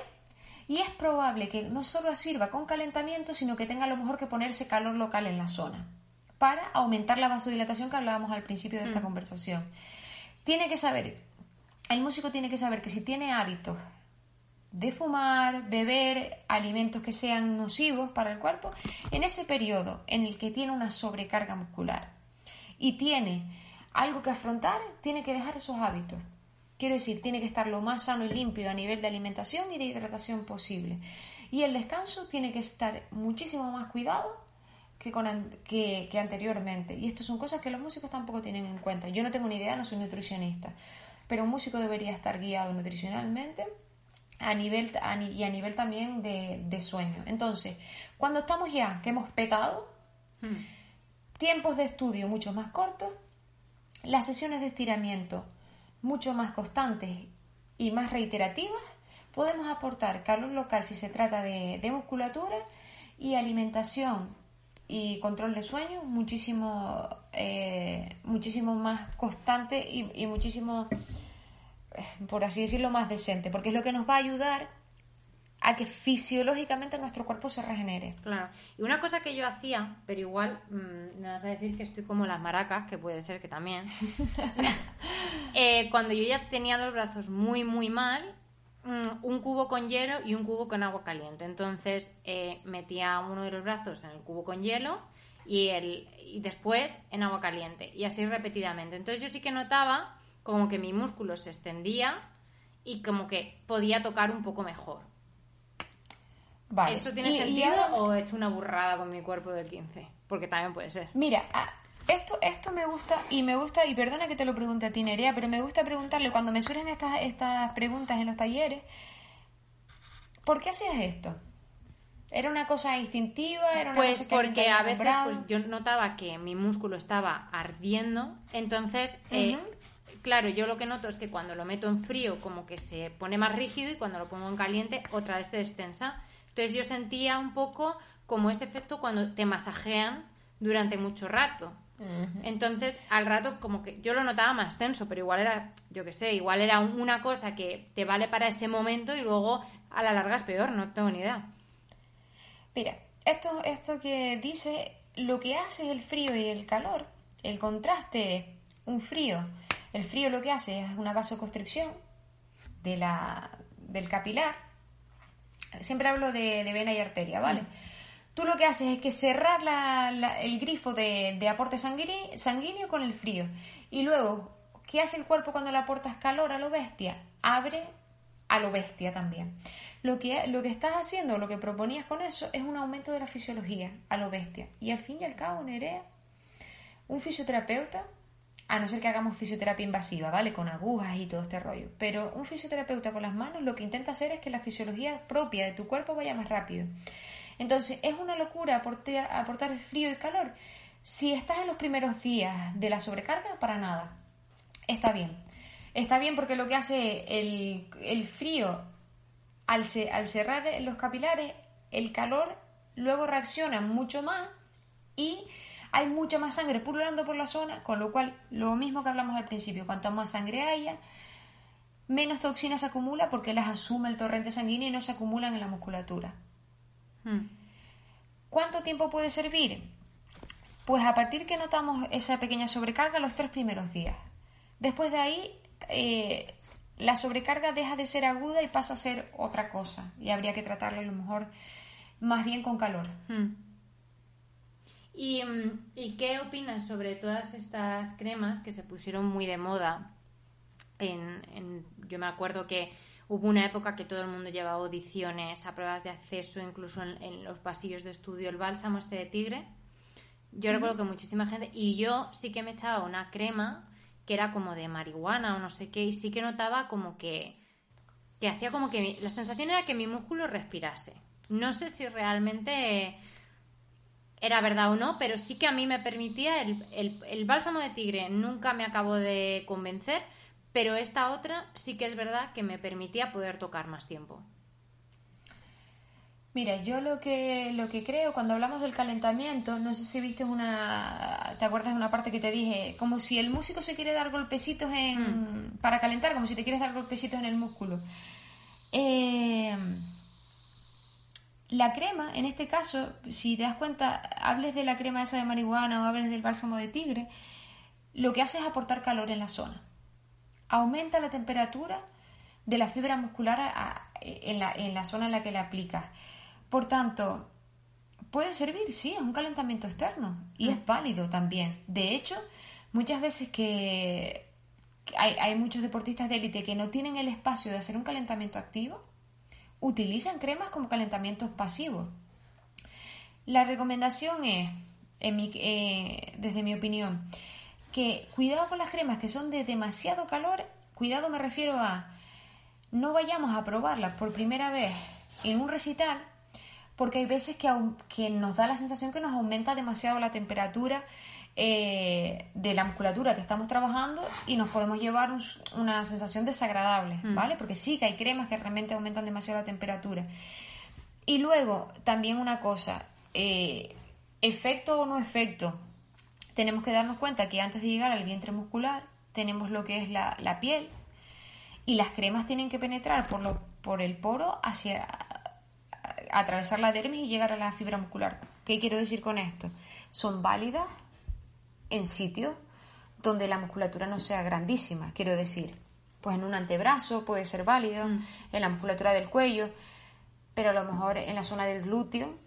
y es probable que no solo sirva con calentamiento, sino que tenga a lo mejor que ponerse calor local en la zona para aumentar la vasodilatación que hablábamos al principio de esta mm. conversación. Tiene que saber, el músico tiene que saber que si tiene hábitos de fumar, beber alimentos que sean nocivos para el cuerpo, en ese periodo en el que tiene una sobrecarga muscular y tiene algo que afrontar, tiene que dejar esos hábitos. Quiero decir, tiene que estar lo más sano y limpio a nivel de alimentación y de hidratación posible. Y el descanso tiene que estar muchísimo más cuidado que, con, que, anteriormente. Y esto son cosas que los músicos tampoco tienen en cuenta. Yo no tengo ni idea, no soy nutricionista, pero un músico debería estar guiado nutricionalmente a nivel, y a nivel también de, sueño. Entonces, cuando estamos ya, que hemos petado, hmm. tiempos de estudio mucho más cortos, las sesiones de estiramiento mucho más constantes y más reiterativas, podemos aportar calor local si se trata de, musculatura y alimentación y control de sueño muchísimo, eh, muchísimo más constante y, y muchísimo, eh, por así decirlo, más decente, porque es lo que nos va a ayudar a que fisiológicamente nuestro cuerpo se regenere. Claro. Y una cosa que yo hacía, pero igual mm, me vas a decir que estoy como las maracas, que puede ser que también. <laughs> Eh, cuando yo ya tenía los brazos muy, muy mal, mm, un cubo con hielo y un cubo con agua caliente. Entonces eh, metía uno de los brazos en el cubo con hielo y, el, y después en agua caliente. Y así repetidamente. Entonces yo sí que notaba como que mi músculo se extendía y como que podía tocar un poco mejor. ¿Eso tiene sentido o he hecho una burrada con mi cuerpo del 15? Porque también puede ser. Mira, esto, esto me gusta y me gusta, y perdona que te lo pregunte a ti, Nerea, pero me gusta preguntarle cuando me surgen estas, estas preguntas en los talleres, ¿por qué hacías esto? ¿Era una cosa instintiva? ¿Era una Pues cosa que porque a veces pues, yo notaba que mi músculo estaba ardiendo, entonces, eh, claro, yo lo que noto es que cuando lo meto en frío como que se pone más rígido y cuando lo pongo en caliente otra vez se destensa. Entonces yo sentía un poco como ese efecto cuando te masajean durante mucho rato. Entonces, al rato, como que yo lo notaba más tenso, pero igual era, yo qué sé, igual era un- una cosa que te vale para ese momento y luego a la larga es peor, no tengo ni idea. Mira, esto, esto que dice, lo que hace el frío y el calor, el contraste, un frío, el frío lo que hace es una vasoconstricción de la, del capilar. Siempre hablo de, de vena y arteria, ¿vale? Tú lo que haces es que cerrar la- la- el grifo de, de aporte sanguíneo, sanguíneo con el frío. Y luego, ¿qué hace el cuerpo cuando le aportas calor a lo bestia? Abre a lo bestia también. Lo que, lo que estás haciendo, lo que proponías con eso, es un aumento de la fisiología a lo bestia. Y al fin y al cabo, Nerea, un fisioterapeuta, a no ser que hagamos fisioterapia invasiva, ¿vale? Con agujas y todo este rollo. Pero un fisioterapeuta con las manos lo que intenta hacer es que la fisiología propia de tu cuerpo vaya más rápido. Entonces, es una locura aportar, frío y calor. Si estás en los primeros días de la sobrecarga, para nada. Está bien. Está bien porque lo que hace el, frío, al cerrar los capilares, el calor luego reacciona mucho más y hay mucha más sangre pululando por la zona, con lo cual, lo mismo que hablamos al principio, cuanto más sangre haya, menos toxinas se acumula porque las asume el torrente sanguíneo y no se acumulan en la musculatura. Hmm. ¿Cuánto tiempo puede servir? Pues a partir que notamos esa pequeña sobrecarga los tres primeros días. Después de ahí, eh, la sobrecarga deja de ser aguda y pasa a ser otra cosa. Y habría que tratarla a lo mejor más bien con calor. Hmm. ¿Y, mm, ¿Y qué opinas sobre todas estas cremas que se pusieron muy de moda? En, en- yo me acuerdo que hubo una época que todo el mundo llevaba audiciones a pruebas de acceso, incluso en, en los pasillos de estudio, el bálsamo este de tigre. Yo recuerdo que muchísima gente, y yo sí que me echaba una crema que era como de marihuana o no sé qué, y sí que notaba como que, que hacía como que mi- la sensación era que mi músculo respirase. No sé si realmente era verdad o no, pero sí que a mí me permitía el, el- el bálsamo de tigre nunca me acabó de convencer, pero esta otra sí que es verdad que me permitía poder tocar más tiempo. Mira, yo lo que, lo que creo cuando hablamos del calentamiento, no sé si viste una, ¿te acuerdas de una parte que te dije? Como si el músico se quiere dar golpecitos en, para calentar, como si te quieres dar golpecitos en el músculo. Eh, la crema, en este caso, si te das cuenta, hables de la crema esa de marihuana o hables del bálsamo de tigre, lo que hace es aportar calor en la zona. Aumenta la temperatura de la fibra muscular a- a- en, la, en la zona en la que la aplicas. Por tanto, puede servir, sí, es un calentamiento externo y es válido también. De hecho, muchas veces que que hay, hay muchos deportistas de élite que no tienen el espacio de hacer un calentamiento activo, utilizan cremas como calentamientos pasivos. La recomendación es, eh, desde mi opinión, que cuidado con las cremas que son de demasiado calor, cuidado me refiero a no vayamos a probarlas por primera vez en un recital, porque hay veces que, que nos da la sensación que nos aumenta demasiado la temperatura eh, de la musculatura que estamos trabajando y nos podemos llevar un- una sensación desagradable, ¿vale? Porque sí que hay cremas que realmente aumentan demasiado la temperatura. Y luego, también una cosa, eh, efecto o no efecto, tenemos que darnos cuenta que antes de llegar al vientre muscular tenemos lo que es la, la piel y las cremas tienen que penetrar por, lo, por el poro hacia a- atravesar la dermis y llegar a la fibra muscular. ¿Qué quiero decir con esto? Son válidas en sitios donde la musculatura no sea grandísima, quiero decir. Pues en un antebrazo puede ser válido, en la musculatura del cuello, pero a lo mejor en la zona del glúteo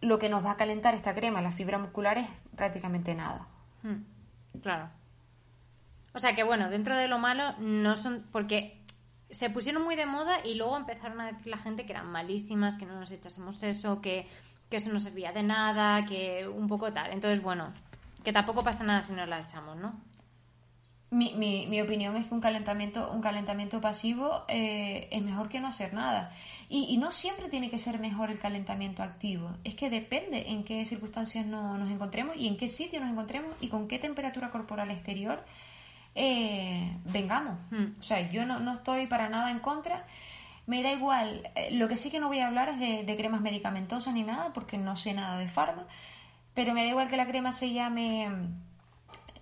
lo que nos va a calentar esta crema, la fibra muscular, es prácticamente nada. Hmm, Claro. O sea que bueno, dentro de lo malo no son porque se pusieron muy de moda y luego empezaron a decir la gente que eran malísimas, que no nos echásemos eso, que, que eso no servía de nada, que un poco tal. Entonces, bueno, que tampoco pasa nada si nos la echamos, ¿no? mi, mi, mi, opinión es que un calentamiento, un calentamiento pasivo eh, es mejor que no hacer nada. Y, y, no siempre tiene que ser mejor el calentamiento activo. Es que depende en qué circunstancias no, nos encontremos y en qué sitio nos encontremos y con qué temperatura corporal exterior eh, vengamos. Hmm. O sea, yo no, no, estoy para nada en contra. Me da igual. Eh, lo que sí que no voy a hablar es de, de cremas medicamentosas ni nada porque no sé nada de farma. Pero me da igual que la crema se llame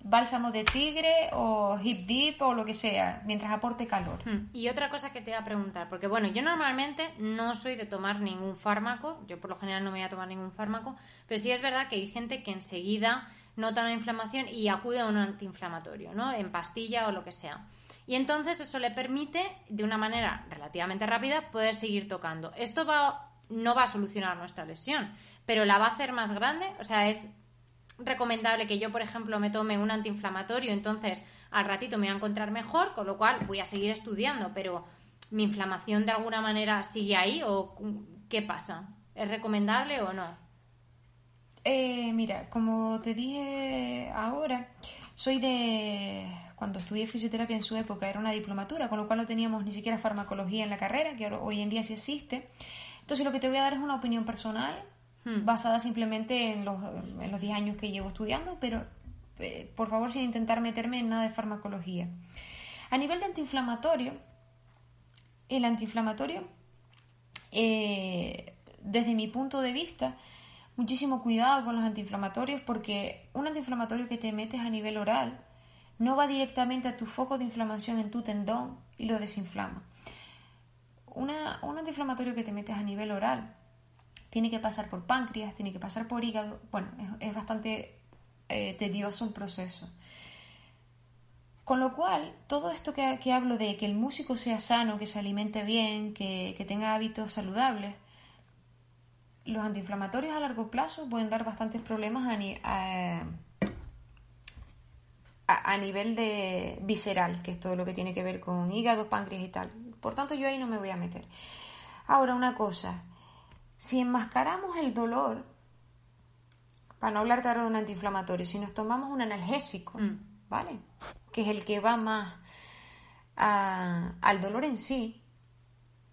bálsamo de tigre o hip dip o lo que sea, mientras aporte calor. Hmm. Y otra cosa que te voy a preguntar, porque bueno, yo normalmente no soy de tomar ningún fármaco, yo por lo general no me voy a tomar ningún fármaco, pero sí es verdad que hay gente que enseguida nota una inflamación y acude a un antiinflamatorio, ¿no? En pastilla o lo que sea. Y entonces eso le permite, de una manera relativamente rápida, poder seguir tocando. Esto va, no va a solucionar nuestra lesión, pero la va a hacer más grande, o sea, es recomendable que yo, por ejemplo, me tome un antiinflamatorio, entonces al ratito me voy a encontrar mejor, con lo cual voy a seguir estudiando, pero mi inflamación de alguna manera sigue ahí o qué pasa? ¿Es recomendable o no? Eh, mira, como te dije ahora, soy de... Cuando estudié fisioterapia en su época era una diplomatura, con lo cual no teníamos ni siquiera farmacología en la carrera, que hoy en día sí existe. Entonces lo que te voy a dar es una opinión personal Hmm. basada simplemente en los, en los 10 años que llevo estudiando, pero eh, por favor sin intentar meterme en nada de farmacología. A nivel de antiinflamatorio, el antiinflamatorio, eh, desde mi punto de vista, muchísimo cuidado con los antiinflamatorios porque un antiinflamatorio que te metes a nivel oral no va directamente a tu foco de inflamación en tu tendón y lo desinflama. Un antiinflamatorio que te metes a nivel oral tiene que pasar por páncreas, tiene que pasar por hígado. Bueno, es, bastante eh, tedioso un proceso. Con lo cual, todo esto que, hablo de que el músico sea sano, que se alimente bien, que, tenga hábitos saludables, los antiinflamatorios a largo plazo pueden dar bastantes problemas a, a, nivel de visceral, que es todo lo que tiene que ver con hígado, páncreas y tal. Por tanto, yo ahí no me voy a meter. Ahora, una cosa, si enmascaramos el dolor, para no hablar ahora de un antiinflamatorio, si nos tomamos un analgésico, mm. ¿vale? Que es el que va más al dolor en sí,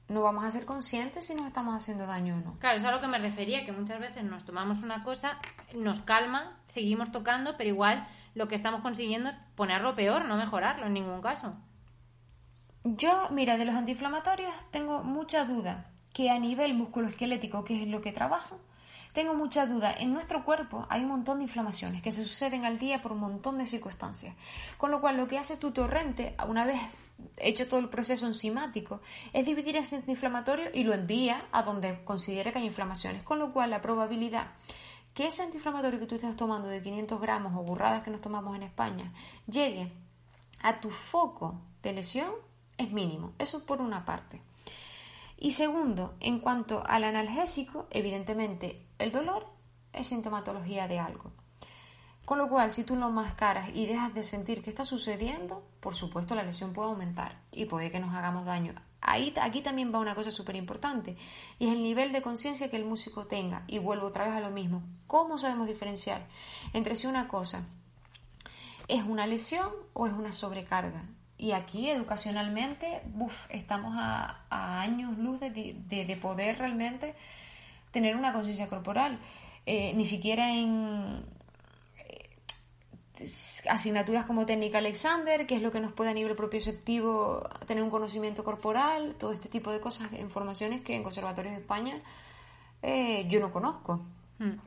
no vamos a ser conscientes si nos estamos haciendo daño o no. Claro, eso es a lo que me refería, que muchas veces nos tomamos una cosa, nos calma, seguimos tocando, pero igual lo que estamos consiguiendo es ponerlo peor, no mejorarlo en ningún caso. Yo, mira, de los antiinflamatorios tengo mucha duda que a nivel musculoesquelético, que es lo que trabajo, tengo mucha duda. En nuestro cuerpo hay un montón de inflamaciones que se suceden al día por un montón de circunstancias. Con lo cual, lo que hace tu torrente, una vez hecho todo el proceso enzimático, es dividir ese antiinflamatorio y lo envía a donde considera que hay inflamaciones. Con lo cual, la probabilidad que ese antiinflamatorio que tú estás tomando de 500 gramos o burradas que nos tomamos en España llegue a tu foco de lesión es mínimo. Eso por una parte. Y segundo, en cuanto al analgésico, evidentemente el dolor es sintomatología de algo. Con lo cual, si tú lo mascaras y dejas de sentir que está sucediendo, por supuesto la lesión puede aumentar y puede que nos hagamos daño. Ahí, aquí también va una cosa súper importante y es el nivel de conciencia que el músico tenga. Y vuelvo otra vez a lo mismo. ¿Cómo sabemos diferenciar entre si una cosa es una lesión o es una sobrecarga? Y aquí educacionalmente, estamos a, años luz de, poder realmente tener una conciencia corporal. Eh, ni siquiera en eh, asignaturas como técnica Alexander, que es lo que nos puede a nivel propioceptivo tener un conocimiento corporal, todo este tipo de cosas, informaciones que en conservatorios de España eh, yo no conozco. Hmm.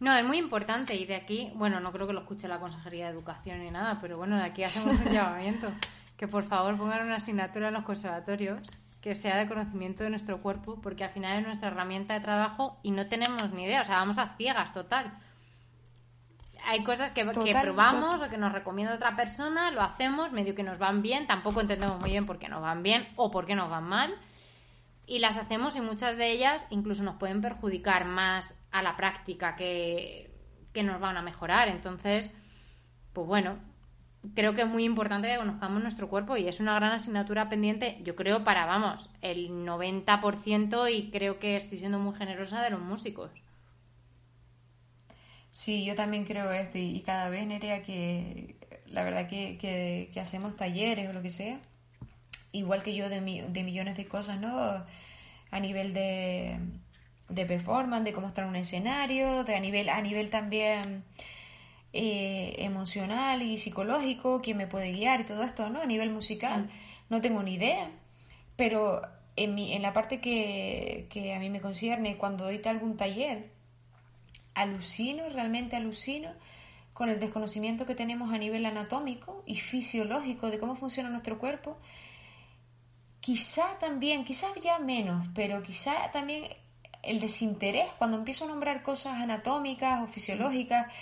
No, es muy importante y de aquí, bueno, no creo que lo escuche la Consejería de Educación ni nada, pero bueno, de aquí hacemos un <laughs> llamamiento. Que por favor pongan una asignatura en los conservatorios que sea de conocimiento de nuestro cuerpo, porque al final es nuestra herramienta de trabajo y no tenemos ni idea, o sea, vamos a ciegas total. Hay cosas que, que probamos o que nos recomienda otra persona, lo hacemos, medio que nos van bien, tampoco entendemos muy bien por qué nos van bien o por qué nos van mal y las hacemos y muchas de ellas incluso nos pueden perjudicar más a la práctica que, nos van a mejorar. Entonces, pues bueno, creo que es muy importante que conozcamos nuestro cuerpo y es una gran asignatura pendiente, yo creo, para, vamos, el 90% y creo que estoy siendo muy generosa de los músicos. Sí, yo también creo esto y, cada vez, Nerea, que la verdad que, hacemos talleres o lo que sea, igual que yo de, de millones de cosas, ¿no? A nivel de, de performance, de cómo estar en un escenario, de a nivel, a nivel también eh, emocional y psicológico, quién me puede guiar y todo esto, ¿no? A nivel musical, mm. no tengo ni idea, pero en, mi, en la parte que, que a mí me concierne, cuando doy algún taller, alucino, realmente alucino con el desconocimiento que tenemos a nivel anatómico y fisiológico de cómo funciona nuestro cuerpo. Quizá también, quizás ya menos, pero quizá también el desinterés cuando empiezo a nombrar cosas anatómicas o fisiológicas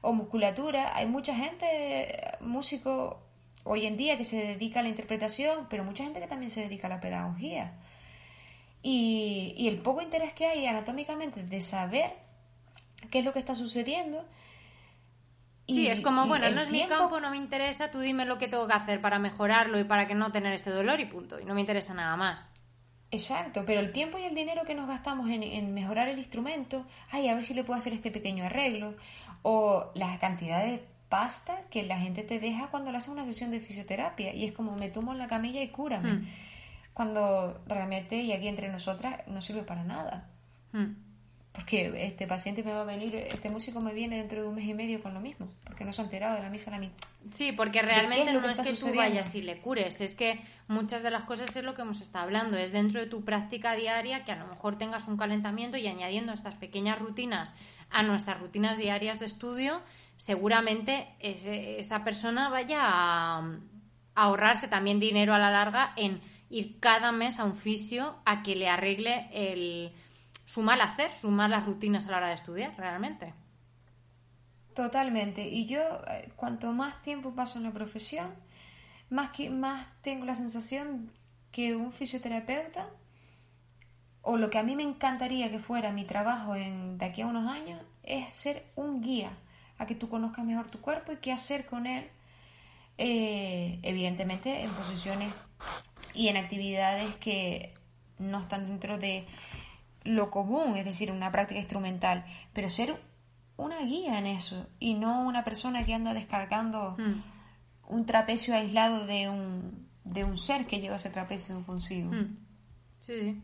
o musculatura. Hay mucha gente, músico hoy en día, que se dedica a la interpretación, pero mucha gente que también se dedica a la pedagogía. Y, y el poco interés que hay anatómicamente de saber qué es lo que está sucediendo sí, es como, bueno, no es mi campo, no me interesa, tú dime lo que tengo que hacer para mejorarlo y para que no tener este dolor y punto. Y no me interesa nada más. Exacto, pero el tiempo y el dinero que nos gastamos en, mejorar el instrumento, ay, a ver si le puedo hacer este pequeño arreglo, o la cantidad de pasta que la gente te deja cuando le hace una sesión de fisioterapia, y es como me tomo en la camilla y cúrame, hmm. cuando realmente, y aquí entre nosotras, no sirve para nada. Hmm porque este paciente me va a venir, este músico me viene dentro de un mes y medio con lo mismo, porque no se ha enterado de la misa a la mitad. Sí, porque realmente no es que tú vayas y le cures, es que muchas de las cosas es lo que hemos estado hablando, es dentro de tu práctica diaria que a lo mejor tengas un calentamiento y añadiendo estas pequeñas rutinas a nuestras rutinas diarias de estudio, seguramente esa persona vaya a ahorrarse también dinero a la larga en ir cada mes a un fisio a que le arregle el su mal hacer, su malas rutinas a la hora de estudiar, realmente. Totalmente. Y yo, eh, cuanto más tiempo paso en la profesión, más, que, más tengo la sensación que un fisioterapeuta, o lo que a mí me encantaría que fuera mi trabajo en, de aquí a unos años, es ser un guía a que tú conozcas mejor tu cuerpo y qué hacer con él, eh, evidentemente en posiciones y en actividades que no están dentro de lo común, es decir, una práctica instrumental, pero ser una guía en eso y no una persona que anda descargando hmm. un trapecio aislado de un, de un ser que lleva ese trapecio consigo. Hmm. Sí, sí.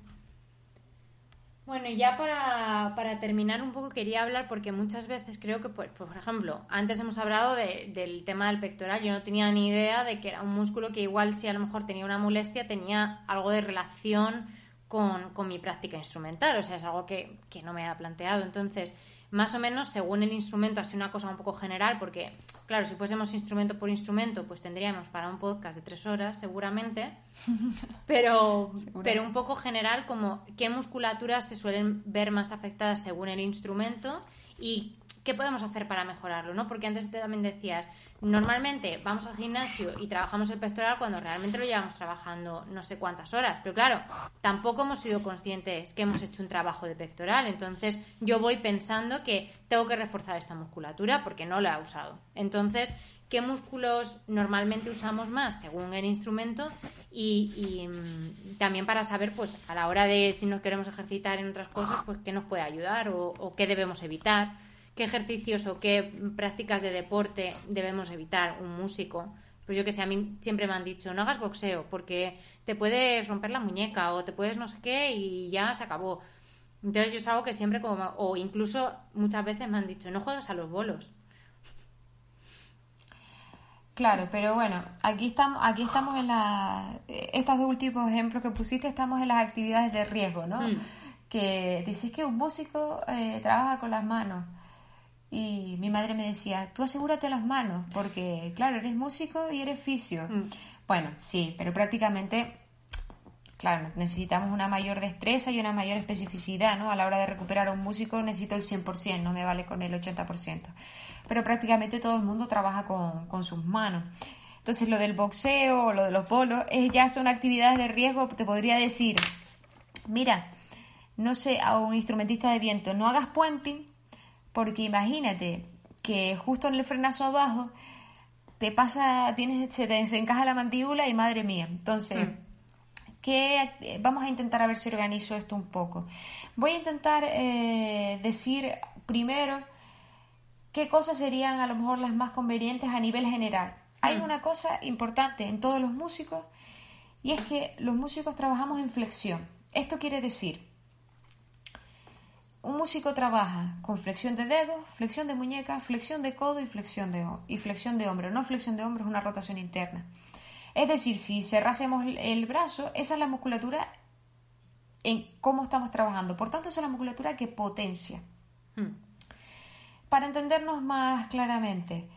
Bueno, y ya para, para, terminar un poco quería hablar porque muchas veces creo que, por, por ejemplo, antes hemos hablado del tema del pectoral, yo no tenía ni idea de que era un músculo que igual si a lo mejor tenía una molestia tenía algo de relación con, con, mi práctica instrumental, o sea, es algo que, que, no me ha planteado. Entonces, más o menos, según el instrumento, así una cosa un poco general, porque, claro, si fuésemos instrumento por instrumento, pues tendríamos para un podcast de tres horas, seguramente, <laughs> pero, pero un poco general, como qué musculaturas se suelen ver más afectadas según el instrumento y qué podemos hacer para mejorarlo, ¿no? Porque antes te también decías, normalmente vamos al gimnasio y trabajamos el pectoral cuando realmente lo llevamos trabajando no sé cuántas horas. Pero claro, tampoco hemos sido conscientes que hemos hecho un trabajo de pectoral. Entonces yo voy pensando que tengo que reforzar esta musculatura porque no la he usado. Entonces, ¿qué músculos normalmente usamos más según el instrumento? Y, mm, también para saber, pues, a la hora de si nos queremos ejercitar en otras cosas, pues qué nos puede ayudar o, o qué debemos evitar qué ejercicios o qué prácticas de deporte debemos evitar un músico. Pues yo que sé, a mí siempre me han dicho, no hagas boxeo porque te puedes romper la muñeca o te puedes no sé qué y ya se acabó. Entonces yo es algo que siempre como, o incluso muchas veces me han dicho, no juegas a los bolos. Claro, pero bueno, aquí estamos, aquí estamos en la, estos dos últimos ejemplos que pusiste, estamos en las actividades de riesgo, ¿no? Mm. Que dices que un músico eh, trabaja con las manos. Y mi madre me decía, tú asegúrate las manos, porque claro, eres músico y eres fisio. Mm. Bueno, sí, pero prácticamente, claro, necesitamos una mayor destreza y una mayor especificidad, ¿no? A la hora de recuperar a un músico necesito el 100%, no me vale con el 80%. Pero prácticamente todo el mundo trabaja con, con sus manos. Entonces lo del boxeo o lo de los polos es, ya son actividades de riesgo, te podría decir, mira, no sé, a un instrumentista de viento, no hagas puenting porque imagínate que justo en el frenazo abajo te pasa, tienes, se te desencaja la mandíbula y madre mía. Entonces, mm. ¿qué, vamos a intentar a ver si organizo esto un poco. Voy a intentar eh, decir primero qué cosas serían a lo mejor las más convenientes a nivel general. Hay Mm. una cosa importante en todos los músicos y es que los músicos trabajamos en flexión. Esto quiere decir, un músico trabaja con flexión de dedos, flexión de muñeca, flexión de codo y flexión de, y flexión de hombro. No flexión de hombro, es una rotación interna. Es decir, si cerrásemos el- brazo, esa es la musculatura en cómo estamos trabajando. Por tanto, esa es la musculatura que potencia. Mm. Para entendernos más claramente,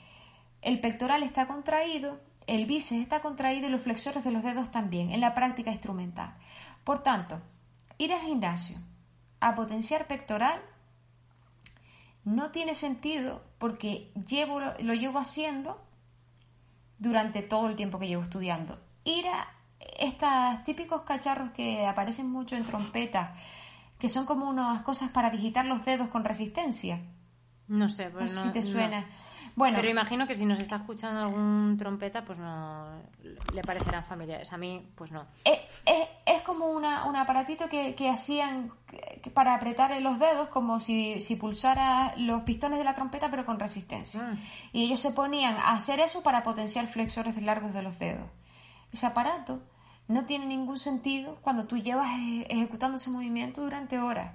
el pectoral está contraído, el bíceps está contraído y los flexores de los dedos también en la práctica instrumental. Por tanto, ir al gimnasio a potenciar pectoral no tiene sentido porque llevo, lo llevo haciendo durante todo el tiempo que llevo estudiando. Ir a estos típicos cacharros que aparecen mucho en trompetas, que son como unas cosas para digitar los dedos con resistencia. No sé, No pues sé no, si te no. suena. Bueno, Pero imagino que si nos está escuchando algún trompeta, pues no le parecerán familiares. A mí, pues no. es, es- es como una, un aparatito que, que hacían para apretar los dedos, como si, si pulsara los pistones de la trompeta, pero con resistencia. Mm. Y ellos se ponían a hacer eso para potenciar flexores largos de los dedos. Ese aparato no tiene ningún sentido cuando tú llevas eh, ejecutando ese movimiento durante horas.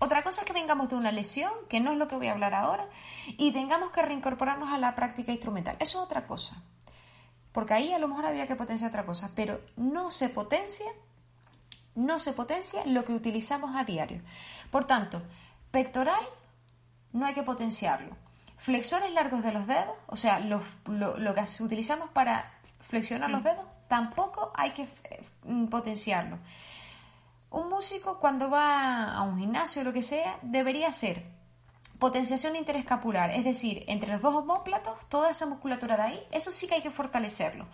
Otra cosa es que vengamos de una lesión, que no es lo que voy a hablar ahora, y tengamos que reincorporarnos a la práctica instrumental. Eso es otra cosa. Porque ahí a lo mejor habría que potenciar otra cosa, pero no se potencia, no se potencia lo que utilizamos a diario. Por tanto, pectoral no hay que potenciarlo. Flexores largos de los dedos, o sea, los- lo, lo que utilizamos para flexionar los dedos, tampoco hay que eh, mm, potenciarlo. Un músico cuando va a un gimnasio o lo que sea, debería hacer potenciación interescapular, es decir, entre los dos homóplatos, toda esa musculatura de ahí, eso sí que hay que fortalecerlo.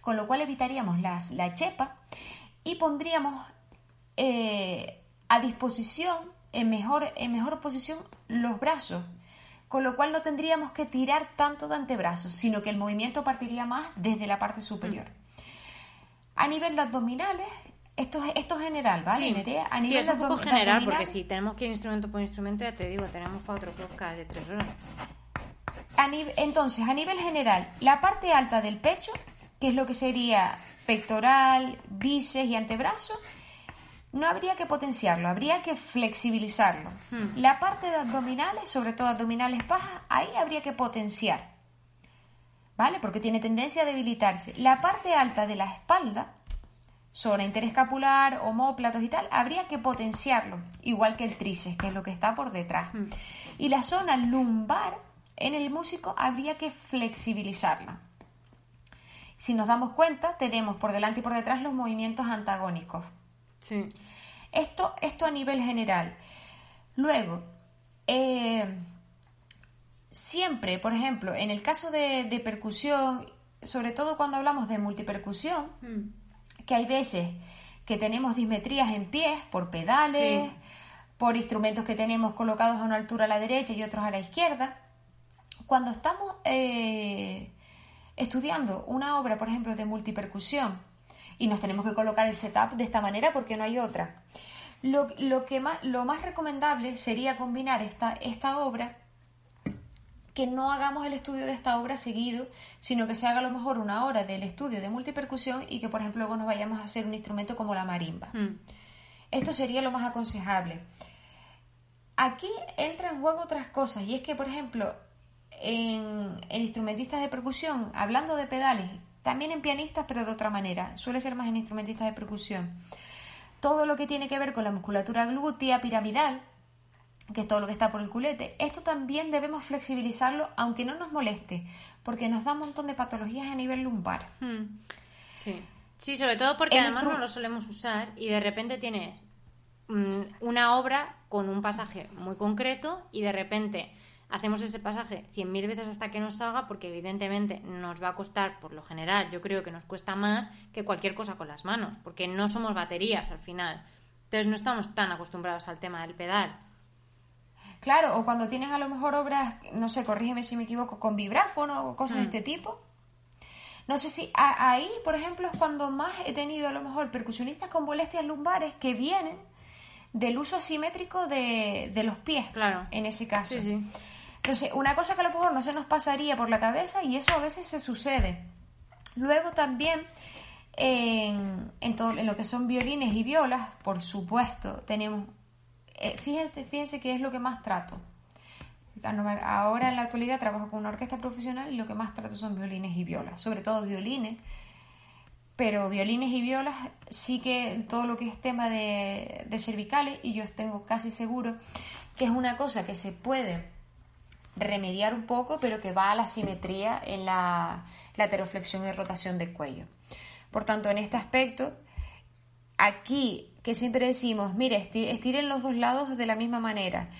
Con lo cual evitaríamos las, la chepa y pondríamos eh, a disposición, en mejor, en mejor posición, los brazos. Con lo cual no tendríamos que tirar tanto de antebrazos, sino que el movimiento partiría más desde la parte superior. A nivel de abdominales, esto es, esto es general, ¿vale, Sí, Nerea? A Sí, nivel es de un poco general, porque si tenemos que ir instrumento por instrumento, ya te digo, tenemos para otro podcast de tres horas. A entonces, a nivel general, la parte alta del pecho, que es lo que sería pectoral, bíceps y antebrazo, no habría que potenciarlo, habría que flexibilizarlo. Hmm. La parte de abdominales, sobre todo abdominales bajas, ahí habría que potenciar. ¿Vale? Porque tiene tendencia a debilitarse. La parte alta de la espalda, zona interescapular, homóplatos y tal, habría que potenciarlo, igual que el tríceps, que es lo que está por detrás. Hmm. Y la zona lumbar en el músico habría que flexibilizarla. Si nos damos cuenta, tenemos por delante y por detrás los movimientos antagónicos. Sí. Esto, esto a nivel general. Luego, eh, siempre, por ejemplo, en el caso de, de percusión, sobre todo cuando hablamos de multipercusión, Mm. que hay veces que tenemos dismetrías en pies por pedales, Sí. por instrumentos que tenemos colocados a una altura a la derecha y otros a la izquierda. Cuando estamos eh, estudiando una obra, por ejemplo, de multipercusión, y nos tenemos que colocar el setup de esta manera porque no hay otra, lo, lo que más, lo más recomendable sería combinar esta, esta obra que no hagamos el estudio de esta obra seguido, sino que se haga a lo mejor una hora del estudio de multipercusión y que, por ejemplo, luego nos vayamos a hacer un instrumento como la marimba. Mm. Esto sería lo más aconsejable. Aquí entra en juego otras cosas, y es que, por ejemplo, en, en instrumentistas de percusión, hablando de pedales, también en pianistas, pero de otra manera, suele ser más en instrumentistas de percusión, todo lo que tiene que ver con la musculatura glútea piramidal, que es todo lo que está por el culete, esto también debemos flexibilizarlo, aunque no nos moleste, porque nos da un montón de patologías a nivel lumbar. Mm. Sí. Sí, sobre todo porque El además no lo solemos usar y de repente tienes mm, una obra con un pasaje muy concreto y de repente hacemos ese pasaje cien mil veces hasta que nos salga porque evidentemente nos va a costar, por lo general, yo creo que nos cuesta más que cualquier cosa con las manos, porque no somos baterías al final. Entonces no estamos tan acostumbrados al tema del pedal. Claro, o cuando tienes a lo mejor obras, no sé, corrígeme si me equivoco, con vibráfono o cosas de Mm. este tipo. No sé si a- ahí, por ejemplo, es cuando más he tenido a lo mejor percusionistas con molestias lumbares que vienen del uso asimétrico de, de los pies, Claro. en ese caso. Sí, sí. Entonces, una cosa que a lo mejor no se nos pasaría por la cabeza y eso a veces se sucede. Luego también en, lo que son violines y violas, por supuesto, tenemos, eh, fíjense, fíjense que es lo que más trato. Ahora en la actualidad trabajo con una orquesta profesional y lo que más trato son violines y violas, sobre todo violines, pero violines y violas sí que todo lo que es tema de, de cervicales y yo tengo casi seguro que es una cosa que se puede remediar un poco, pero que va a la simetría en la, la heteroflexión y rotación del cuello. Por tanto, en este aspecto, aquí que siempre decimos, mire, estiren los dos lados de la misma manera.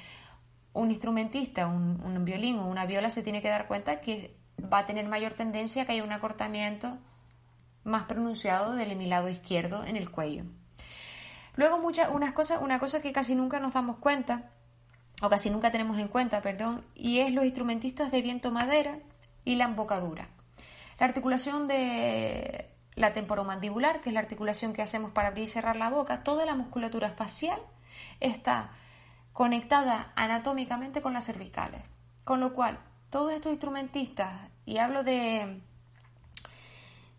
Un instrumentista, un, violín o una viola se tiene que dar cuenta que va a tener mayor tendencia a que haya un acortamiento más pronunciado del lado izquierdo en el cuello. Luego muchas, unas cosas, una cosa que casi nunca nos damos cuenta, o casi nunca tenemos en cuenta, perdón, y es los instrumentistas de viento madera y la embocadura. La articulación de la temporomandibular, que es la articulación que hacemos para abrir y cerrar la boca, toda la musculatura facial está conectada anatómicamente con las cervicales. Con lo cual, todos estos instrumentistas, y hablo de,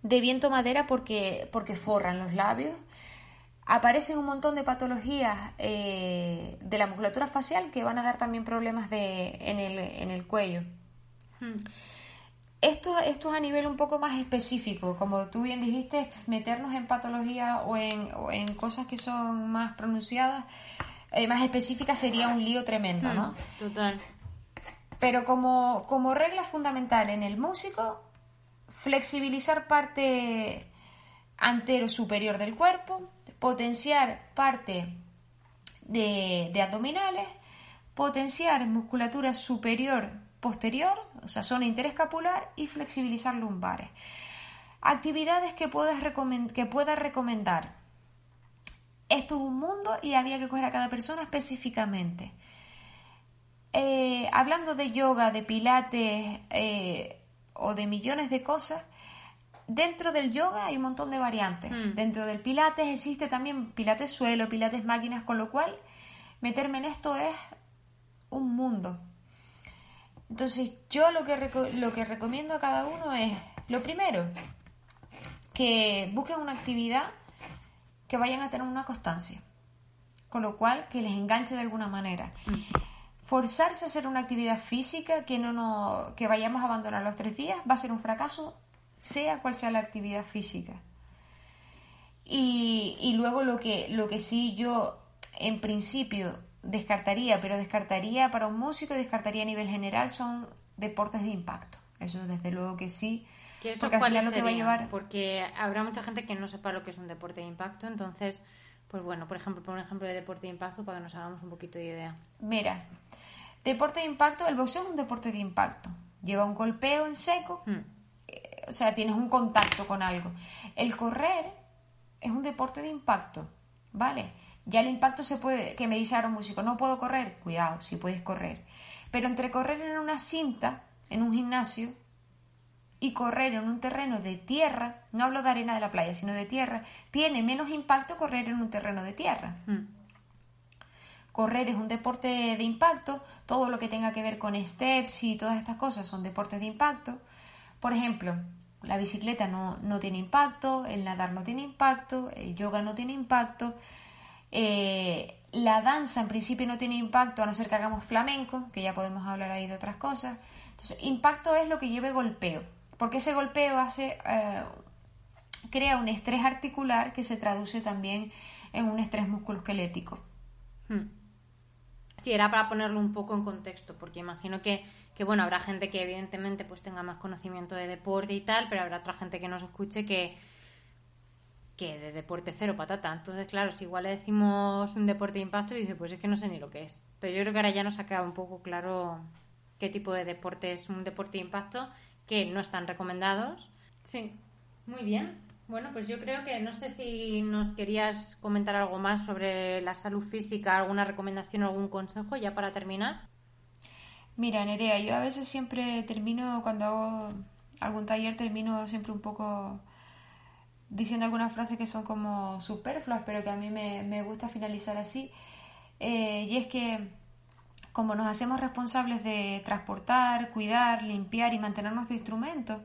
de viento madera porque, porque forran los labios, aparecen un montón de patologías eh, de la musculatura facial que van a dar también problemas de, en, el, en el cuello. Hmm. Esto, esto es a nivel un poco más específico, como tú bien dijiste, meternos en patología o en, cosas que son más pronunciadas, eh, más específicas sería un lío tremendo, ¿no? Hmm, total. Pero como, como regla fundamental en el músico, flexibilizar parte antero superior del cuerpo, potenciar parte de, abdominales, potenciar musculatura superior posterior, o sea, zona interescapular y flexibilizar lumbares. Actividades que puedas que recomendar. Esto es un mundo y había que coger a cada persona específicamente. Eh, hablando de yoga, de pilates eh, o de millones de cosas, dentro del yoga hay un montón de variantes. Hmm. Dentro del pilates existe también pilates suelo, pilates máquinas, con lo cual meterme en esto es un mundo. Entonces, yo lo que, lo que recomiendo a cada uno es, lo primero, que busquen una actividad que vayan a tener una constancia, con lo cual que les enganche de alguna manera. Mm. Forzarse a hacer una actividad física que no, no que vayamos a abandonar los tres días va a ser un fracaso, sea cual sea la actividad física. Y, y luego lo que, lo que sí yo en principio descartaría, pero descartaría para un músico y descartaría a nivel general son deportes de impacto. Eso desde luego que sí. eso porque lo que va a llevar... Porque habrá mucha gente que no sepa lo que es un deporte de impacto, entonces, pues bueno, por ejemplo, por un ejemplo de deporte de impacto para que nos hagamos un poquito de idea. Mira, deporte de impacto, el boxeo es un deporte de impacto. Lleva un golpeo en seco, hmm. O sea, tienes un contacto con algo. El correr es un deporte de impacto, ¿vale? Ya el impacto se puede, que me dice ahora un músico, no puedo correr, cuidado, si puedes correr. Pero entre correr en una cinta, en un gimnasio, y correr en un terreno de tierra, no hablo de arena de la playa, sino de tierra, tiene menos impacto correr en un terreno de tierra. Mm. Correr es un deporte de impacto, todo lo que tenga que ver con steps y todas estas cosas son deportes de impacto. Por ejemplo, la bicicleta no, no tiene impacto, el nadar no tiene impacto, el yoga no tiene impacto, eh, la danza en principio no tiene impacto a no ser que hagamos flamenco, que ya podemos hablar ahí de otras cosas. Entonces, impacto es lo que lleve golpeo, porque ese golpeo hace, eh, crea un estrés articular que se traduce también en un estrés musculoesquelético. Hmm. Sí, era para ponerlo un poco en contexto, porque imagino que, que, bueno, habrá gente que evidentemente pues tenga más conocimiento de deporte y tal, pero habrá otra gente que nos escuche que, que de deporte cero patata. Entonces, claro, si igual le decimos un deporte de impacto, y dice, pues es que no sé ni lo que es. Pero yo creo que ahora ya nos ha quedado un poco claro qué tipo de deporte es un deporte de impacto, que no están recomendados. Sí, muy bien. Bueno, pues yo creo que no sé si nos querías comentar algo más sobre la salud física, alguna recomendación algún consejo ya para terminar. Mira, Nerea, yo a veces siempre termino, cuando hago algún taller, termino siempre un poco diciendo algunas frases que son como superfluas, pero que a mí me, gusta finalizar así. Eh, y es que como nos hacemos responsables de transportar, cuidar, limpiar y mantener nuestros instrumentos,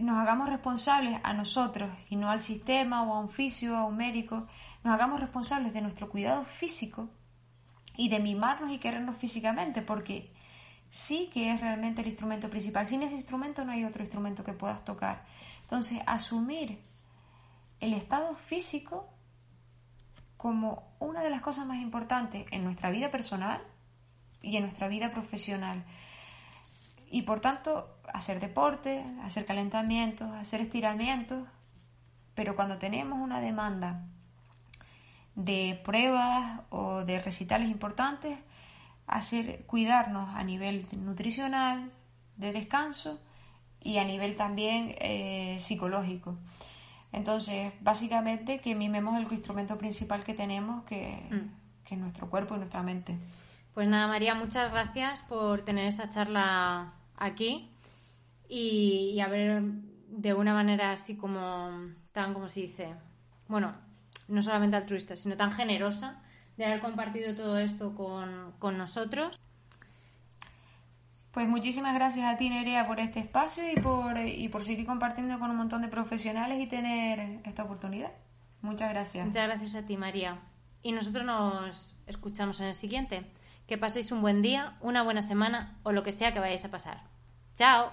nos hagamos responsables a nosotros y no al sistema o a un fisio o a un médico, nos hagamos responsables de nuestro cuidado físico y de mimarnos y querernos físicamente, porque sí que es realmente el instrumento principal. Sin ese instrumento no hay otro instrumento que puedas tocar. Entonces, asumir el estado físico como una de las cosas más importantes en nuestra vida personal y en nuestra vida profesional. Y por tanto, hacer deporte, hacer calentamientos, hacer estiramientos, pero cuando tenemos una demanda de pruebas o de recitales importantes, hacer cuidarnos a nivel nutricional, de descanso y a nivel también eh, psicológico. Entonces, básicamente que mimemos el instrumento principal que tenemos, que, mm. que es nuestro cuerpo y nuestra mente. Pues nada, María, muchas gracias por tener esta charla aquí y, a ver de una manera así como tan como se dice, bueno, no solamente altruista, sino tan generosa de haber compartido todo esto con, con nosotros. Pues muchísimas gracias a ti, Nerea, por este espacio y por, y por seguir compartiendo con un montón de profesionales y tener esta oportunidad. Muchas gracias. Muchas gracias a ti, María. Y nosotros nos escuchamos en el siguiente. Que paséis un buen día, una buena semana o lo que sea que vayáis a pasar. Chao.